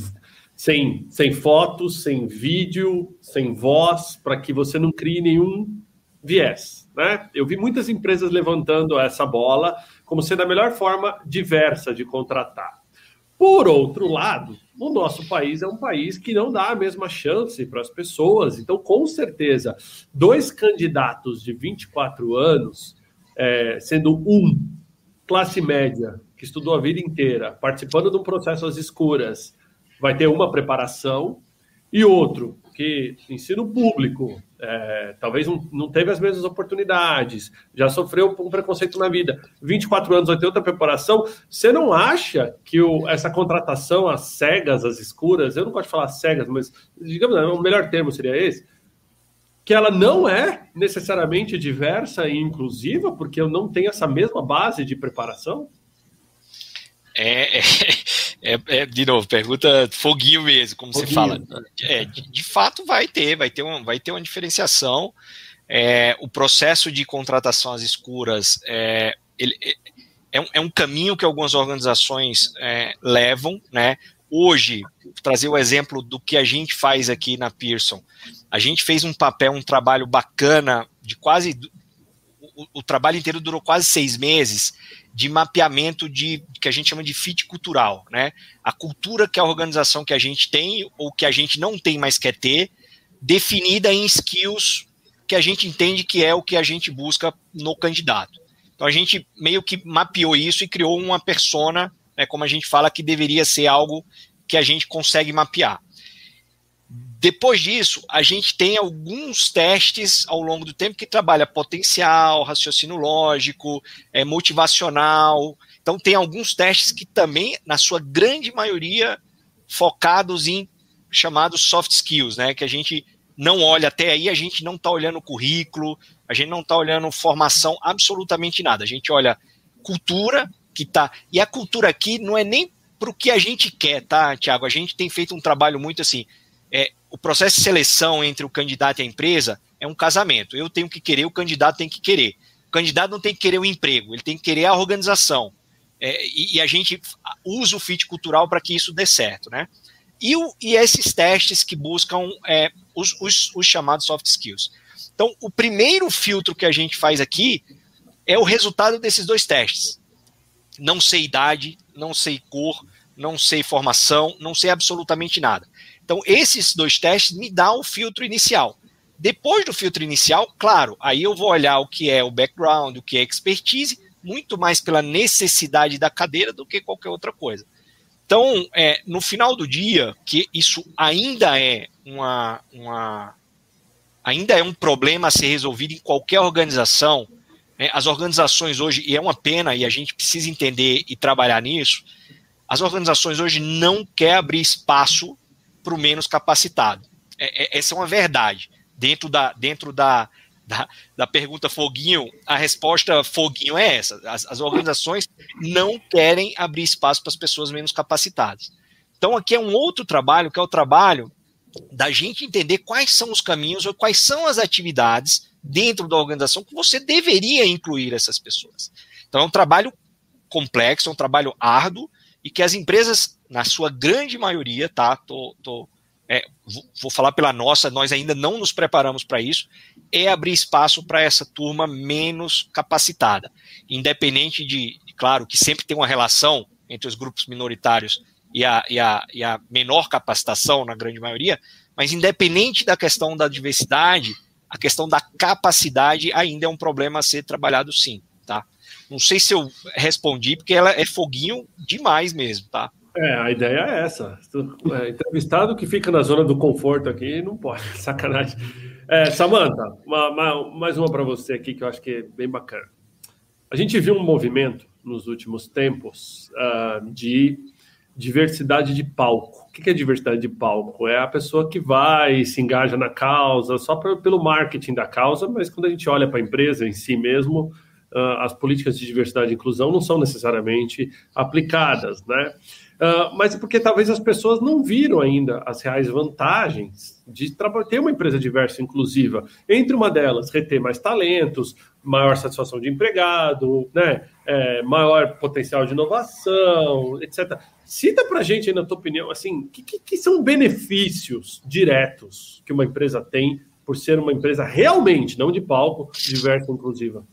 sem, sem fotos, sem vídeo, sem voz, para que você não crie nenhum viés. Né? Eu vi muitas empresas levantando essa bola como sendo a melhor forma diversa de contratar. Por outro lado, o nosso país é um país que não dá a mesma chance para as pessoas. Então, com certeza, dois candidatos de 24 anos, é, sendo um classe média, que estudou a vida inteira, participando de um processo às escuras, vai ter uma preparação, e outro que ensino público, é, talvez não, não, teve as mesmas oportunidades, já sofreu um preconceito na vida, 24 anos vai ter outra preparação, você não acha que o, essa contratação às cegas, às escuras, eu não gosto de falar cegas, mas digamos, o melhor termo seria esse, que ela não é necessariamente diversa e inclusiva, porque eu não tenho essa mesma base de preparação? É, é, é, é, de novo, pergunta foguinho mesmo, como foguinho. você fala. É, de, de, fato vai ter, vai ter, um, vai ter uma diferenciação. É, o processo de contratação às escuras é, ele, é, é, um, é um caminho que algumas organizações é, levam, né? Hoje, trazer o exemplo do que a gente faz aqui na Pearson. A gente fez um papel, um trabalho bacana de quase o, trabalho inteiro durou quase seis meses de mapeamento de que a gente chama de fit cultural, né? A cultura que a organização que a gente tem ou que a gente não tem mais quer ter, definida em skills que a gente entende que é o que a gente busca no candidato. Então a gente meio que mapeou isso e criou uma persona, né, como a gente fala, que deveria ser algo que a gente consegue mapear. Depois disso, a gente tem alguns testes ao longo do tempo que trabalha potencial, raciocínio lógico, é, motivacional. Então, tem alguns testes que também, na sua grande maioria, focados em chamados soft skills, né? Que a gente não olha até aí, a gente não está olhando currículo, a gente não está olhando formação, absolutamente nada. A gente olha cultura que tá. E a cultura aqui não é nem para o que a gente quer, tá, Tiago? A gente tem feito um trabalho muito assim. O processo de seleção entre o candidato e a empresa é um casamento. Eu tenho que querer, o candidato tem que querer. O candidato não tem que querer o emprego, ele tem que querer a organização. É, e, e, a gente usa o fit cultural para que isso dê certo, né? E, o, e esses testes que buscam é, os, os, os chamados soft skills. Então, o primeiro filtro que a gente faz aqui é o resultado desses dois testes. Não sei idade, não sei cor, não sei formação, não sei absolutamente nada. Então, esses dois testes me dão o filtro inicial. Depois do filtro inicial, claro, aí eu vou olhar o que é o background, o que é expertise, muito mais pela necessidade da cadeira do que qualquer outra coisa. Então, é, no final do dia, que isso ainda é uma, uma ainda é um problema a ser resolvido em qualquer organização. Né? As organizações hoje, e é uma pena, e a gente precisa entender e trabalhar nisso, as organizações hoje não querem abrir espaço para o menos capacitado. É, é, essa é uma verdade. Dentro da, dentro da, da, da, pergunta foguinho, a resposta foguinho é essa. As, as organizações não querem abrir espaço para as pessoas menos capacitadas. Então, aqui é um outro trabalho, que é o trabalho da gente entender quais são os caminhos ou quais são as atividades dentro da organização que você deveria incluir essas pessoas. Então, é um trabalho complexo, é um trabalho árduo, e que as empresas, na sua grande maioria, tá? Tô, tô, é, vou falar pela nossa, nós ainda não nos preparamos para isso, é abrir espaço para essa turma menos capacitada. Independente de, claro, que sempre tem uma relação entre os grupos minoritários e a, e a, e a menor capacitação, na grande maioria, mas independente da questão da diversidade, a questão da capacidade ainda é um problema a ser trabalhado sim. Não sei se eu respondi, porque ela é foguinho demais mesmo, tá? É, a ideia é essa. É, entrevistado que fica na zona do conforto aqui não pode, sacanagem. É, Samanta, mais uma para você aqui que eu acho que é bem bacana. A gente viu um movimento nos últimos tempos uh, de diversidade de palco. O que é diversidade de palco? É a pessoa que vai se engaja na causa só pra, pelo marketing da causa, mas quando a gente olha para a empresa em si mesmo, uh, as políticas de diversidade e inclusão não são necessariamente aplicadas, né? Uh, mas é porque talvez as pessoas não viram ainda as reais vantagens de ter uma empresa diversa e inclusiva. Entre uma delas, reter mais talentos, maior satisfação de empregado, né? É, maior potencial de inovação, etc. Cita para gente, aí, na tua opinião, assim, que, que, que são benefícios diretos que uma empresa tem por ser uma empresa realmente, não de palco, diversa e inclusiva?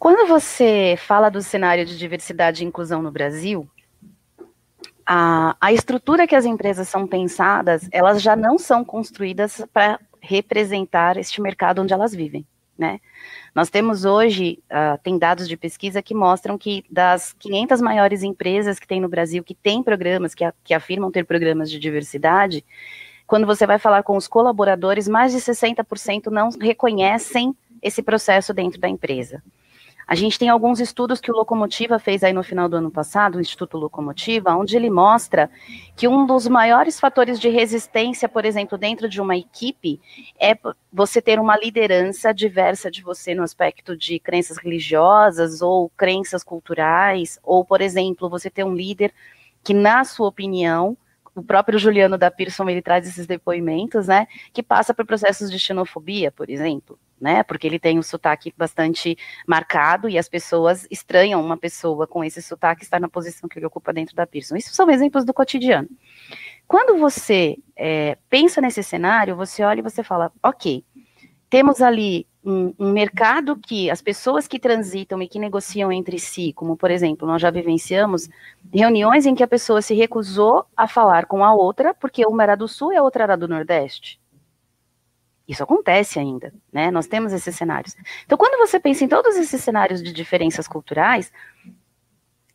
Quando você fala do cenário de diversidade e inclusão no Brasil, a, a estrutura que as empresas são pensadas, elas já não são construídas para representar este mercado onde elas vivem, né? Nós temos hoje, uh, tem dados de pesquisa que mostram que das 500 maiores empresas que tem no Brasil, que têm programas, que, a, que afirmam ter programas de diversidade, quando você vai falar com os colaboradores, mais de 60% não reconhecem esse processo dentro da empresa. A gente tem alguns estudos que o Locomotiva fez aí no final do ano passado, o Instituto Locomotiva, onde ele mostra que um dos maiores fatores de resistência, por exemplo, dentro de uma equipe, é você ter uma liderança diversa de você no aspecto de crenças religiosas ou crenças culturais, ou, por exemplo, você ter um líder que, na sua opinião, o próprio Juliano da Pearson, ele traz esses depoimentos, né, que passa por processos de xenofobia, por exemplo né? Porque ele tem um sotaque bastante marcado e as pessoas estranham uma pessoa com esse sotaque estar na posição que ele ocupa dentro da Pearson. Isso são exemplos do cotidiano. Quando você é, pensa nesse cenário, você olha e você fala, ok, temos ali um, um, mercado que as pessoas que transitam e que negociam entre si, como por exemplo, nós já vivenciamos reuniões em que a pessoa se recusou a falar com a outra porque uma era do sul e a outra era do nordeste. Isso acontece ainda, né? Nós temos esses cenários. Então, quando você pensa em todos esses cenários de diferenças culturais,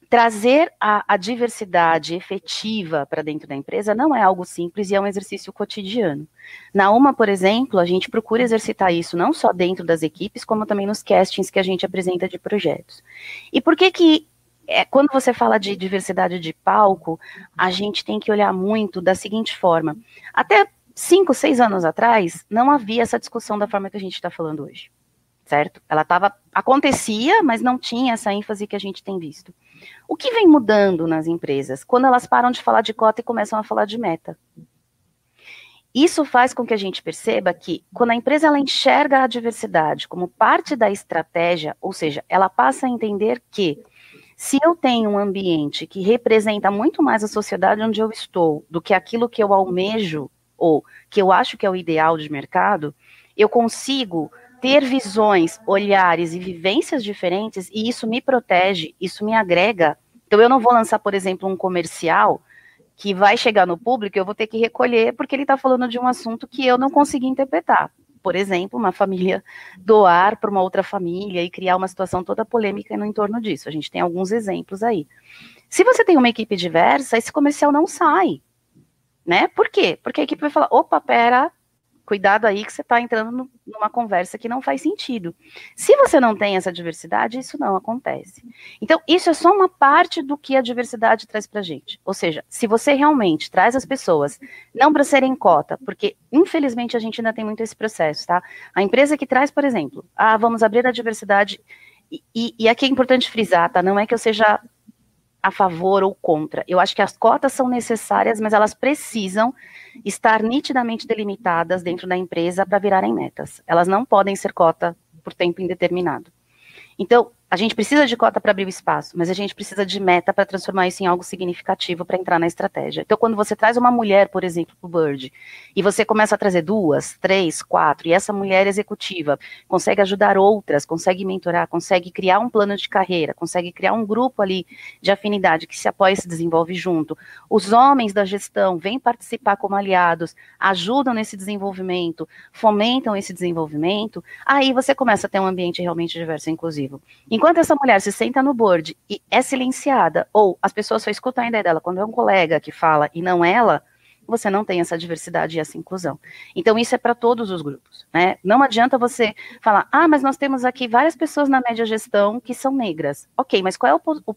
trazer a, a diversidade efetiva para dentro da empresa não é algo simples e é um exercício cotidiano. Na UMA, por exemplo, a gente procura exercitar isso não só dentro das equipes, como também nos castings que a gente apresenta de projetos. E por que que é, quando você fala de diversidade de palco, a gente tem que olhar muito da seguinte forma. Até cinco, seis anos atrás, não havia essa discussão da forma que a gente está falando hoje, certo? Ela estava acontecia, mas não tinha essa ênfase que a gente tem visto. O que vem mudando nas empresas? Quando elas param de falar de cota e começam a falar de meta. Isso faz com que a gente perceba que, quando a empresa ela enxerga a diversidade como parte da estratégia, ou seja, ela passa a entender que, se eu tenho um ambiente que representa muito mais a sociedade onde eu estou do que aquilo que eu almejo ou que eu acho que é o ideal de mercado, eu consigo ter visões, olhares e vivências diferentes e isso me protege, isso me agrega. Então eu não vou lançar, por exemplo, um comercial que vai chegar no público, eu vou ter que recolher porque ele está falando de um assunto que eu não consegui interpretar. Por exemplo, uma família doar para uma outra família e criar uma situação toda polêmica no entorno disso. A gente tem alguns exemplos aí. Se você tem uma equipe diversa, esse comercial não sai. Né? Por quê? Porque a equipe vai falar: opa, pera, cuidado aí que você está entrando numa conversa que não faz sentido. Se você não tem essa diversidade, isso não acontece. Então, isso é só uma parte do que a diversidade traz para gente. Ou seja, se você realmente traz as pessoas, não para serem cota, porque infelizmente a gente ainda tem muito esse processo, tá? A empresa que traz, por exemplo, ah, vamos abrir a diversidade. E, e, e aqui é importante frisar, tá? Não é que eu seja a favor ou contra. Eu acho que as cotas são necessárias, mas elas precisam estar nitidamente delimitadas dentro da empresa para virarem metas. Elas não podem ser cota por tempo indeterminado. Então, a gente precisa de cota para abrir o espaço, mas a gente precisa de meta para transformar isso em algo significativo para entrar na estratégia. Então, quando você traz uma mulher, por exemplo, para o Bird, e você começa a trazer duas, três, quatro, e essa mulher executiva consegue ajudar outras, consegue mentorar, consegue criar um plano de carreira, consegue criar um grupo ali de afinidade que se apoia e se desenvolve junto. Os homens da gestão vêm participar como aliados, ajudam nesse desenvolvimento, fomentam esse desenvolvimento, aí você começa a ter um ambiente realmente diverso e inclusivo. Enquanto essa mulher se senta no board e é silenciada, ou as pessoas só escutam a ideia dela quando é um colega que fala e não ela, você não tem essa diversidade e essa inclusão. Então, isso é para todos os grupos. Né? Não adianta você falar, ah, mas nós temos aqui várias pessoas na média gestão que são negras. Ok, mas qual é o, o,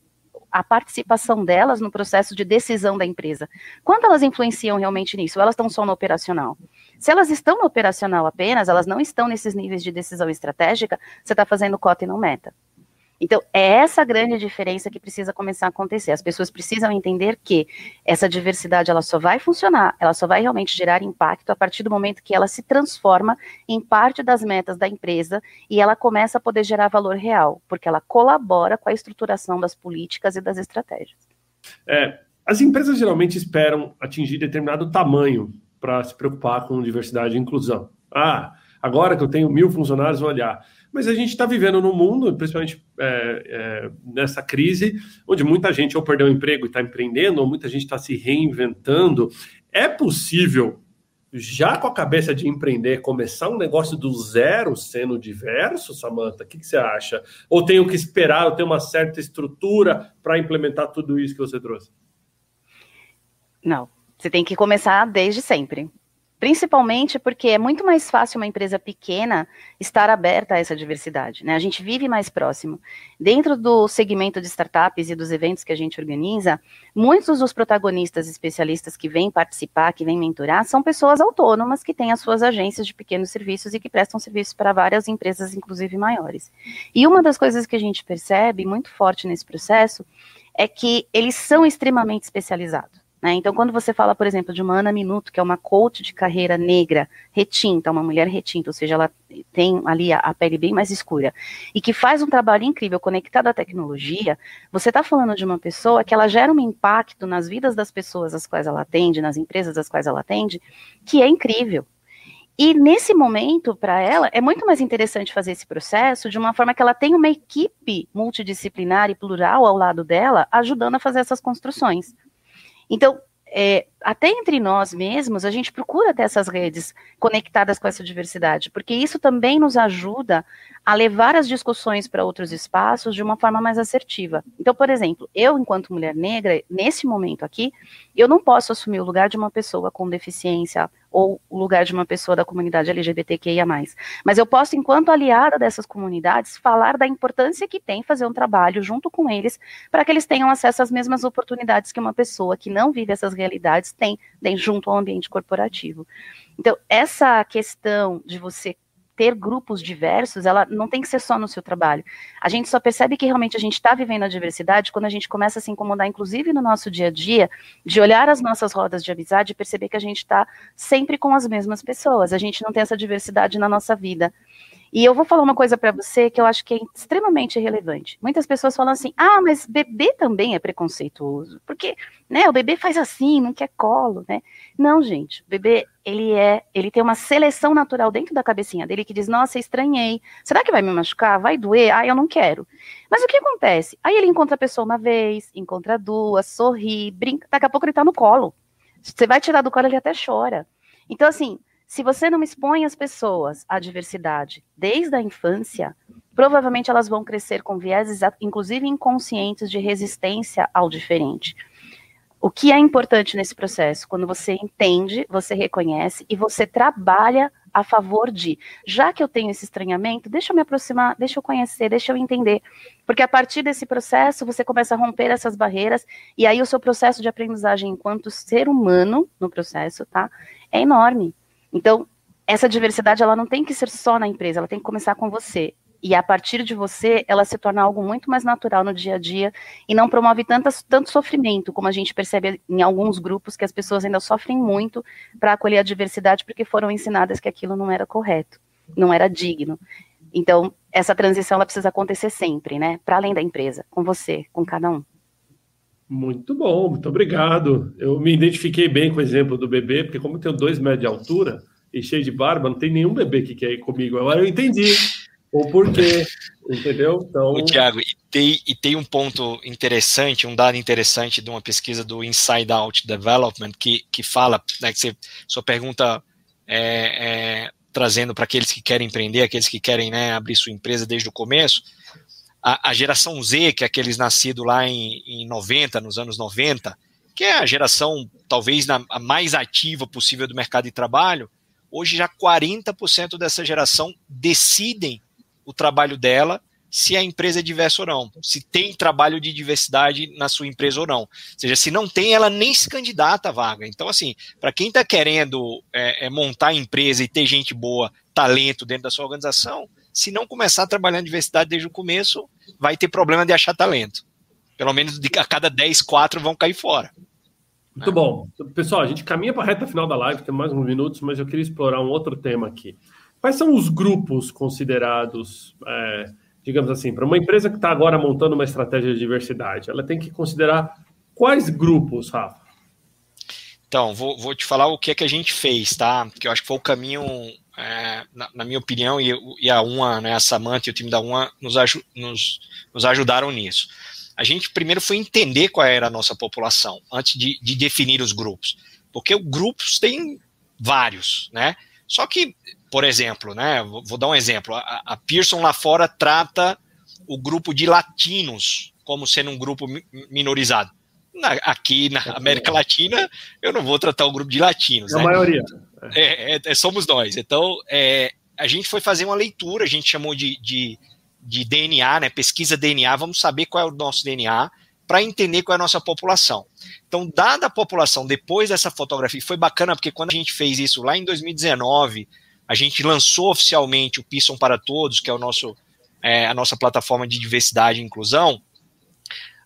a participação delas no processo de decisão da empresa? Quanto elas influenciam realmente nisso? Ou elas estão só no operacional? Se elas estão no operacional apenas, elas não estão nesses níveis de decisão estratégica, você está fazendo cota e não meta. Então, é essa grande diferença que precisa começar a acontecer. As pessoas precisam entender que essa diversidade ela só vai funcionar, ela só vai realmente gerar impacto a partir do momento que ela se transforma em parte das metas da empresa e ela começa a poder gerar valor real, porque ela colabora com a estruturação das políticas e das estratégias. É, as empresas geralmente esperam atingir determinado tamanho para se preocupar com diversidade e inclusão. Ah, agora que eu tenho mil funcionários, vou olhar mas a gente está vivendo num mundo, principalmente é, é, nessa crise, onde muita gente ou perdeu o emprego e está empreendendo, ou muita gente está se reinventando. É possível, já com a cabeça de empreender, começar um negócio do zero sendo diverso, Samanta? O que, que você acha? Ou tenho que esperar, eu tenho uma certa estrutura para implementar tudo isso que você trouxe? Não, você tem que começar desde sempre. Principalmente porque é muito mais fácil uma empresa pequena estar aberta a essa diversidade. Né? A gente vive mais próximo. Dentro do segmento de startups e dos eventos que a gente organiza, muitos dos protagonistas especialistas que vêm participar, que vêm mentorar, são pessoas autônomas que têm as suas agências de pequenos serviços e que prestam serviços para várias empresas, inclusive maiores. E uma das coisas que a gente percebe muito forte nesse processo é que eles são extremamente especializados. Né? Então, quando você fala, por exemplo, de uma Ana Minuto, que é uma coach de carreira negra, retinta, uma mulher retinta, ou seja, ela tem ali a, a pele bem mais escura, e que faz um trabalho incrível conectado à tecnologia, você está falando de uma pessoa que ela gera um impacto nas vidas das pessoas às quais ela atende, nas empresas às quais ela atende, que é incrível. E nesse momento, para ela, é muito mais interessante fazer esse processo de uma forma que ela tem uma equipe multidisciplinar e plural ao lado dela, ajudando a fazer essas construções. Então, é, até entre nós mesmos, a gente procura ter essas redes conectadas com essa diversidade, porque isso também nos ajuda a levar as discussões para outros espaços de uma forma mais assertiva. Então, por exemplo, eu, enquanto mulher negra, nesse momento aqui, eu não posso assumir o lugar de uma pessoa com deficiência ou o lugar de uma pessoa da comunidade LGBTQIA+. Mas eu posso, enquanto aliada dessas comunidades, falar da importância que tem fazer um trabalho junto com eles para que eles tenham acesso às mesmas oportunidades que uma pessoa que não vive essas realidades tem junto ao ambiente corporativo. Então, essa questão de você ter grupos diversos, ela não tem que ser só no seu trabalho. A gente só percebe que realmente a gente está vivendo a diversidade quando a gente começa a se incomodar, inclusive no nosso dia a dia, de olhar as nossas rodas de amizade e perceber que a gente está sempre com as mesmas pessoas. A gente não tem essa diversidade na nossa vida. E eu vou falar uma coisa para você que eu acho que é extremamente relevante. Muitas pessoas falam assim: "Ah, mas bebê também é preconceituoso, porque, né, o bebê faz assim, não quer colo, né?". Não, gente, o bebê, ele é, ele tem uma seleção natural dentro da cabecinha dele que diz: "Nossa, estranhei. Será que vai me machucar? Vai doer? Ah, eu não quero". Mas o que acontece? Aí ele encontra a pessoa uma vez, encontra duas, sorri, brinca, daqui a pouco ele tá no colo. Você vai tirar do colo, ele até chora. Então, assim, se você não expõe as pessoas à diversidade desde a infância, provavelmente elas vão crescer com vieses, inclusive inconscientes, de resistência ao diferente. O que é importante nesse processo? Quando você entende, você reconhece e você trabalha a favor de, já que eu tenho esse estranhamento, deixa eu me aproximar, deixa eu conhecer, deixa eu entender. Porque a partir desse processo, você começa a romper essas barreiras, e aí o seu processo de aprendizagem enquanto ser humano no processo, tá? É enorme. Então, essa diversidade ela não tem que ser só na empresa, ela tem que começar com você. E a partir de você, ela se torna algo muito mais natural no dia a dia e não promove tanto sofrimento, como a gente percebe em alguns grupos que as pessoas ainda sofrem muito para acolher a diversidade porque foram ensinadas que aquilo não era correto, não era digno. Então, essa transição ela precisa acontecer sempre, né? Para além da empresa, com você, com cada um. Muito bom, muito obrigado. Eu me identifiquei bem com o exemplo do bebê, porque como eu tenho dois metros de altura e cheio de barba, não tem nenhum bebê que quer ir comigo. Agora eu entendi o porquê, entendeu? Então... O Tiago, e tem, e tem um ponto interessante, um dado interessante de uma pesquisa do Inside Out Development que, que fala, né, que você, sua pergunta é, é trazendo para aqueles que querem empreender, aqueles que querem né, abrir sua empresa desde o começo, a, a geração Z, que é aqueles nascidos lá em, em 90, nos anos 90, que é a geração talvez na, a mais ativa possível do mercado de trabalho, hoje já 40% dessa geração decidem o trabalho dela se a empresa é diversa ou não, se tem trabalho de diversidade na sua empresa ou não. Ou seja, se não tem, ela nem se candidata à vaga. Então, assim, para quem está querendo é, é, montar empresa e ter gente boa, talento dentro da sua organização, se não começar a trabalhar em diversidade desde o começo, vai ter problema de achar talento. Pelo menos de, a cada 10, 4 vão cair fora. Muito bom. Pessoal, a gente caminha para a reta final da live, tem mais uns minutos, mas eu queria explorar um outro tema aqui. Quais são os grupos considerados, é, digamos assim, para uma empresa que está agora montando uma estratégia de diversidade? Ela tem que considerar quais grupos, Rafa? Então, vou, vou te falar o que é que a gente fez, tá? Que eu acho que foi o caminho é, na, na, minha opinião, e, e, a UMA, né, a Samantha e o time da UMA nos, nos, nos, ajudaram nisso. A gente primeiro foi entender qual era a nossa população, antes de, de definir os grupos. Porque grupos tem vários, né? Só que, por exemplo, né, vou, vou dar um exemplo, a, a Pearson lá fora trata o grupo de latinos como sendo um grupo minorizado. Na, aqui na América Latina, eu não vou tratar o grupo de latinos. É a né? maioria. É, é, é, somos nós. Então, é, a gente foi fazer uma leitura, a gente chamou de, de, de, DNA, né, pesquisa DNA, vamos saber qual é o nosso DNA para entender qual é a nossa população. Então, dada a população, depois dessa fotografia, foi bacana porque quando a gente fez isso lá em 2019, a gente lançou oficialmente o Pisson para Todos, que é o nosso, é, a nossa plataforma de diversidade e inclusão,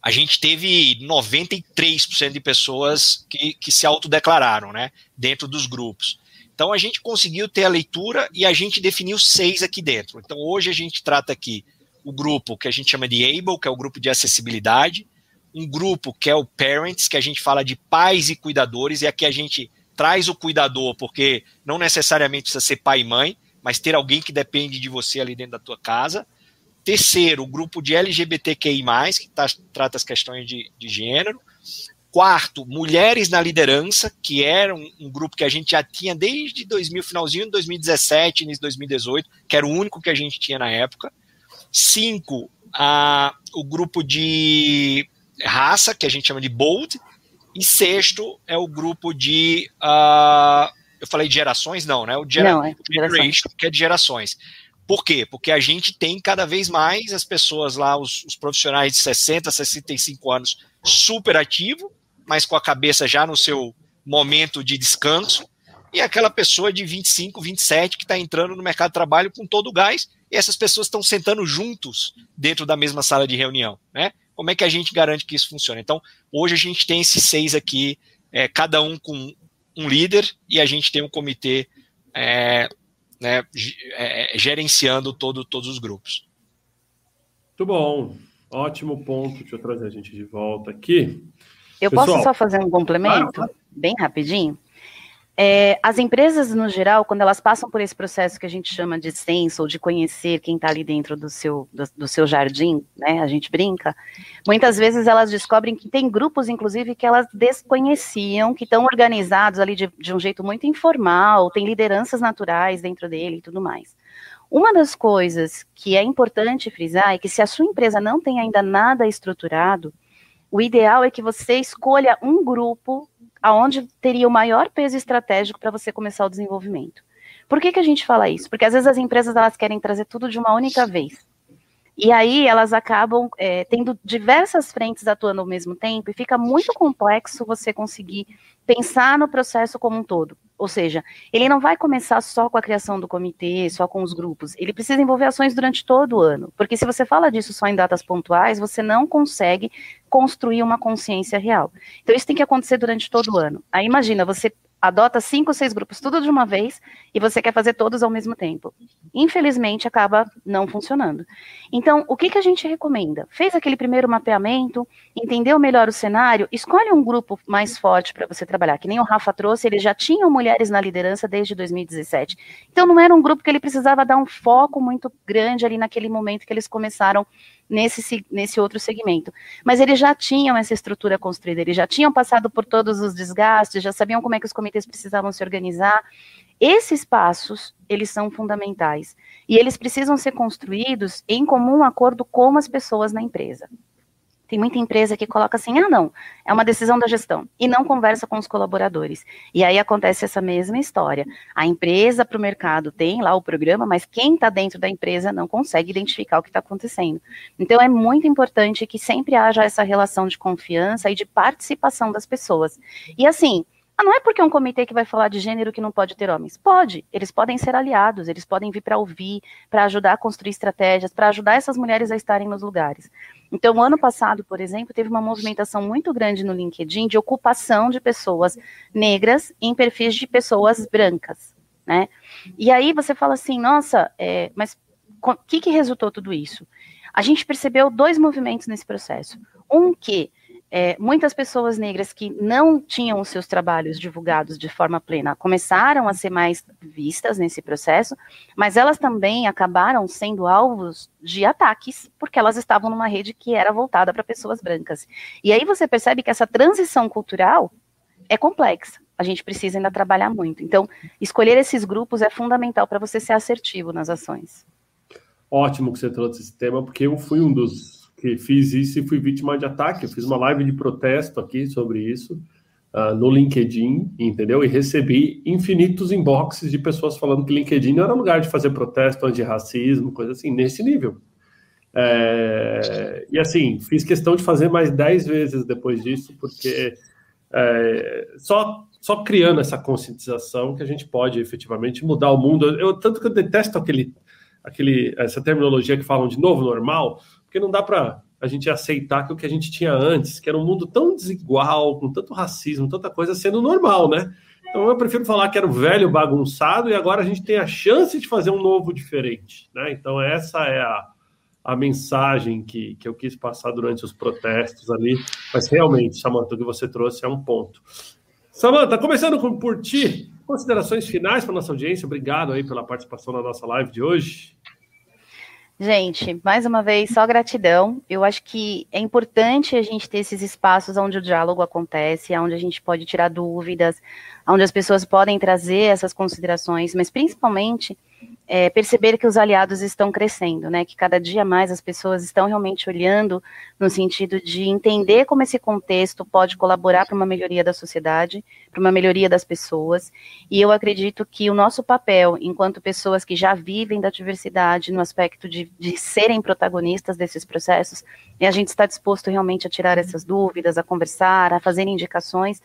a gente teve 93% de pessoas que, que se autodeclararam, né, dentro dos grupos. Então a gente conseguiu ter a leitura e a gente definiu seis aqui dentro. Então hoje a gente trata aqui o grupo que a gente chama de ABLE, que é o grupo de acessibilidade, um grupo que é o Parents, que a gente fala de pais e cuidadores, e aqui a gente traz o cuidador, porque não necessariamente precisa ser pai e mãe, mas ter alguém que depende de você ali dentro da tua casa. Terceiro, o grupo de LGBTQI, que tá, trata as questões de, de gênero. Quarto, mulheres na liderança, que era um, um, grupo que a gente já tinha desde 2000, finalzinho de 2017, início de 2018, que era o único que a gente tinha na época. Cinco, a, o grupo de raça, que a gente chama de Bold. E sexto é o grupo de. Uh, eu falei de gerações? Não, né? O gera, Não, é generation, que é de gerações. Por quê? Porque a gente tem cada vez mais as pessoas lá, os, os profissionais de 60, 65 anos, super ativo, mas com a cabeça já no seu momento de descanso, e aquela pessoa de 25, 27 que está entrando no mercado de trabalho com todo o gás, e essas pessoas estão sentando juntos dentro da mesma sala de reunião, né? Como é que a gente garante que isso funcione? Então, hoje a gente tem esses seis aqui, é, cada um com um líder, e a gente tem um comitê é, né, é, gerenciando todo, todos os grupos. Muito bom. Ótimo ponto. Deixa eu trazer a gente de volta aqui. Eu Pessoal, posso só fazer um complemento, claro. bem rapidinho? É, as empresas, no geral, quando elas passam por esse processo que a gente chama de censo, ou de conhecer quem está ali dentro do seu, do, do, seu jardim, né, a gente brinca, muitas vezes elas descobrem que tem grupos, inclusive, que elas desconheciam, que estão organizados ali de, de um jeito muito informal, tem lideranças naturais dentro dele e tudo mais. Uma das coisas que é importante frisar é que se a sua empresa não tem ainda nada estruturado, o ideal é que você escolha um grupo aonde teria o maior peso estratégico para você começar o desenvolvimento. Por que, que a gente fala isso? Porque às vezes as empresas elas querem trazer tudo de uma única vez. E aí elas acabam é, tendo diversas frentes atuando ao mesmo tempo e fica muito complexo você conseguir pensar no processo como um todo. Ou seja, ele não vai começar só com a criação do comitê, só com os grupos. Ele precisa envolver ações durante todo o ano. Porque se você fala disso só em datas pontuais, você não consegue construir uma consciência real. Então isso tem que acontecer durante todo o ano. Aí imagina, você adota cinco, seis grupos tudo de uma vez e você quer fazer todos ao mesmo tempo. Infelizmente, acaba não funcionando. Então, o que, que a gente recomenda? Fez aquele primeiro mapeamento, entendeu melhor o cenário, escolhe um grupo mais forte para você trabalhar, que nem o Rafa trouxe, eles já tinham mulheres na liderança desde 2017. Então, não era um grupo que ele precisava dar um foco muito grande ali naquele momento que eles começaram nesse, nesse outro segmento. Mas eles já tinham essa estrutura construída, eles já tinham passado por todos os desgastes, já sabiam como é que os comitês precisavam se organizar. Esses passos, eles são fundamentais. E eles precisam ser construídos em comum acordo com as pessoas na empresa. Tem muita empresa que coloca assim: ah, não, é uma decisão da gestão, e não conversa com os colaboradores. E aí acontece essa mesma história. A empresa para o mercado tem lá o programa, mas quem está dentro da empresa não consegue identificar o que está acontecendo. Então é muito importante que sempre haja essa relação de confiança e de participação das pessoas. E assim, ah, não é porque é um comitê que vai falar de gênero que não pode ter homens. Pode, eles podem ser aliados, eles podem vir para ouvir, para ajudar a construir estratégias, para ajudar essas mulheres a estarem nos lugares. Então, ano passado, por exemplo, teve uma movimentação muito grande no LinkedIn de ocupação de pessoas negras em perfis de pessoas brancas, né? E aí você fala assim, nossa, é, mas o que, que resultou tudo isso? A gente percebeu dois movimentos nesse processo. Um que é, muitas pessoas negras que não tinham os seus trabalhos divulgados de forma plena começaram a ser mais vistas nesse processo, mas elas também acabaram sendo alvos de ataques, porque elas estavam numa rede que era voltada para pessoas brancas. E aí você percebe que essa transição cultural é complexa. A gente precisa ainda trabalhar muito. Então, escolher esses grupos é fundamental para você ser assertivo nas ações. Ótimo que você trouxe esse tema, porque eu fui um dos que fiz isso e fui vítima de ataque. Eu fiz uma live de protesto aqui sobre isso uh, no LinkedIn, entendeu? E recebi infinitos inboxes de pessoas falando que LinkedIn não era lugar de fazer protesto anti-racismo, coisa assim, nesse nível. É, e assim, fiz questão de fazer mais dez vezes depois disso, porque é, só, só criando essa conscientização que a gente pode efetivamente mudar o mundo. Eu, tanto que eu detesto aquele, aquele, essa terminologia que falam de novo normal, porque não dá para a gente aceitar que o que a gente tinha antes, que era um mundo tão desigual, com tanto racismo, tanta coisa sendo normal, né? Então eu prefiro falar que era um velho bagunçado e agora a gente tem a chance de fazer um novo diferente, né? Então essa é a, a mensagem que, que eu quis passar durante os protestos ali, mas realmente, Samantha, o que você trouxe é um ponto. Samanta, começando com, por ti, considerações finais para nossa audiência. Obrigado aí pela participação na nossa live de hoje. Gente, mais uma vez, só gratidão. Eu acho que é importante a gente ter esses espaços onde o diálogo acontece, onde a gente pode tirar dúvidas, onde as pessoas podem trazer essas considerações, mas principalmente é, perceber que os aliados estão crescendo, né? Que cada dia mais as pessoas estão realmente olhando no sentido de entender como esse contexto pode colaborar para uma melhoria da sociedade, para uma melhoria das pessoas. E eu acredito que o nosso papel, enquanto pessoas que já vivem da diversidade, no aspecto de, de serem protagonistas desses processos, é a gente estar disposto realmente a tirar essas dúvidas, a conversar, a fazer indicações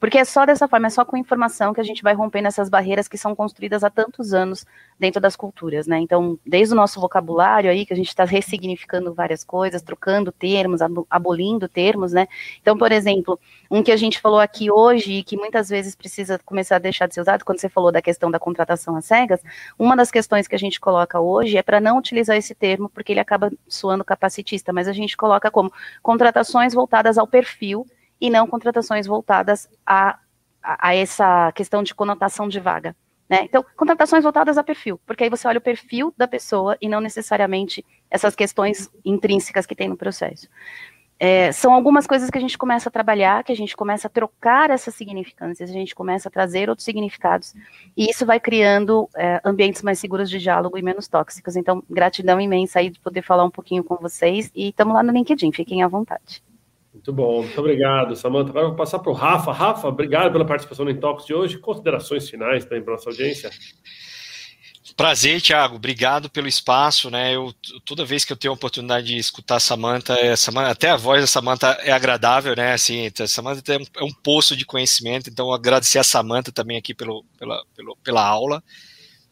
porque é só dessa forma, é só com informação que a gente vai rompendo essas barreiras que são construídas há tantos anos dentro das culturas, né? Então, desde o nosso vocabulário aí, que a gente está ressignificando várias coisas, trocando termos, abolindo termos, né? Então, por exemplo, um que a gente falou aqui hoje e que muitas vezes precisa começar a deixar de ser usado, quando você falou da questão da contratação às cegas, uma das questões que a gente coloca hoje é para não utilizar esse termo, porque ele acaba soando capacitista, mas a gente coloca como contratações voltadas ao perfil e não contratações voltadas a, a, a essa questão de conotação de vaga. Né? Então, contratações voltadas a perfil, porque aí você olha o perfil da pessoa e não necessariamente essas questões intrínsecas que tem no processo. É, são algumas coisas que a gente começa a trabalhar, que a gente começa a trocar essas significâncias, a gente começa a trazer outros significados, e isso vai criando é, ambientes mais seguros de diálogo e menos tóxicos. Então, gratidão imensa aí de poder falar um pouquinho com vocês, e estamos lá no LinkedIn, fiquem à vontade. Muito bom, muito obrigado, Samanta. Agora eu vou passar para o Rafa. Rafa, obrigado pela participação no Intox de hoje. Considerações finais também para nossa audiência. Prazer, Thiago. Obrigado pelo espaço, né? Eu toda vez que eu tenho a oportunidade de escutar a Samanta, é, Samanta até a voz da Samanta é agradável, né? Assim, a Samanta é um, é um poço de conhecimento, então agradecer a Samanta também aqui pelo, pela, pelo, pela aula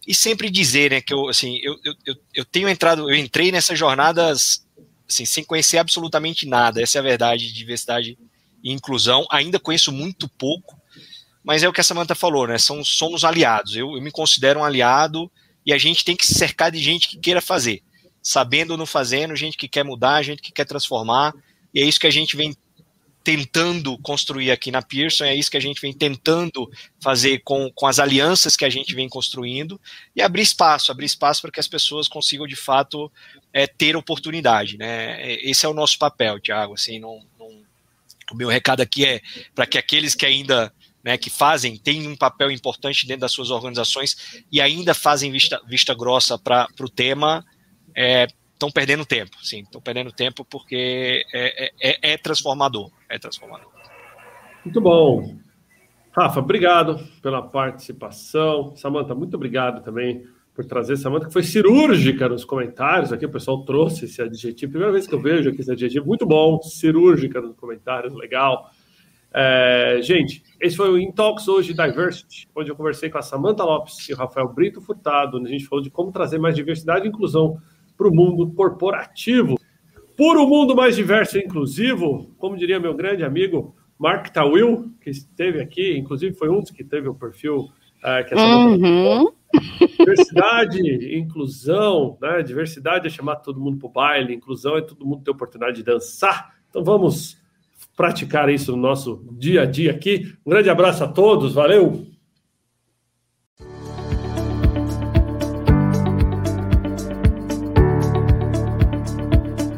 e sempre dizer, né, que eu assim, eu, eu, eu tenho entrado, eu entrei nessas jornadas assim, sem conhecer absolutamente nada. Essa é a verdade de diversidade e inclusão. Ainda conheço muito pouco, mas é o que a Samantha falou, né? São, somos aliados. Eu, eu me considero um aliado e a gente tem que se cercar de gente que queira fazer. Sabendo ou não fazendo, gente que quer mudar, gente que quer transformar. E é isso que a gente vem tentando construir aqui na Pearson, é isso que a gente vem tentando fazer com, com as alianças que a gente vem construindo e abrir espaço, abrir espaço para que as pessoas consigam de fato é, ter oportunidade, né? É, esse é o nosso papel, Tiago. Assim, não, não, o meu recado aqui é para que aqueles que ainda né, que fazem, têm um papel importante dentro das suas organizações e ainda fazem vista, vista grossa para o tema, é, estão perdendo tempo, sim, estão perdendo tempo porque é, é, é, transformador, é transformador. Muito bom. Rafa, obrigado pela participação. Samanta, muito obrigado também por trazer. Samanta, que foi cirúrgica nos comentários aqui, o pessoal trouxe esse adjetivo. Primeira vez que eu vejo aqui esse adjetivo, muito bom, cirúrgica nos comentários, legal. É, gente, esse foi o Intox hoje Diversity, onde eu conversei com a Samanta Lopes e o Rafael Brito Furtado, onde a gente falou de como trazer mais diversidade e inclusão para o mundo corporativo. Por um mundo mais diverso e inclusivo, como diria meu grande amigo Mark Tawil, que esteve aqui, inclusive foi um dos que teve o perfil uh, que essa uhum. Diversidade, inclusão, né? Diversidade é chamar todo mundo para o baile, inclusão é todo mundo ter oportunidade de dançar. Então vamos praticar isso no nosso dia a dia aqui. Um grande abraço a todos, valeu!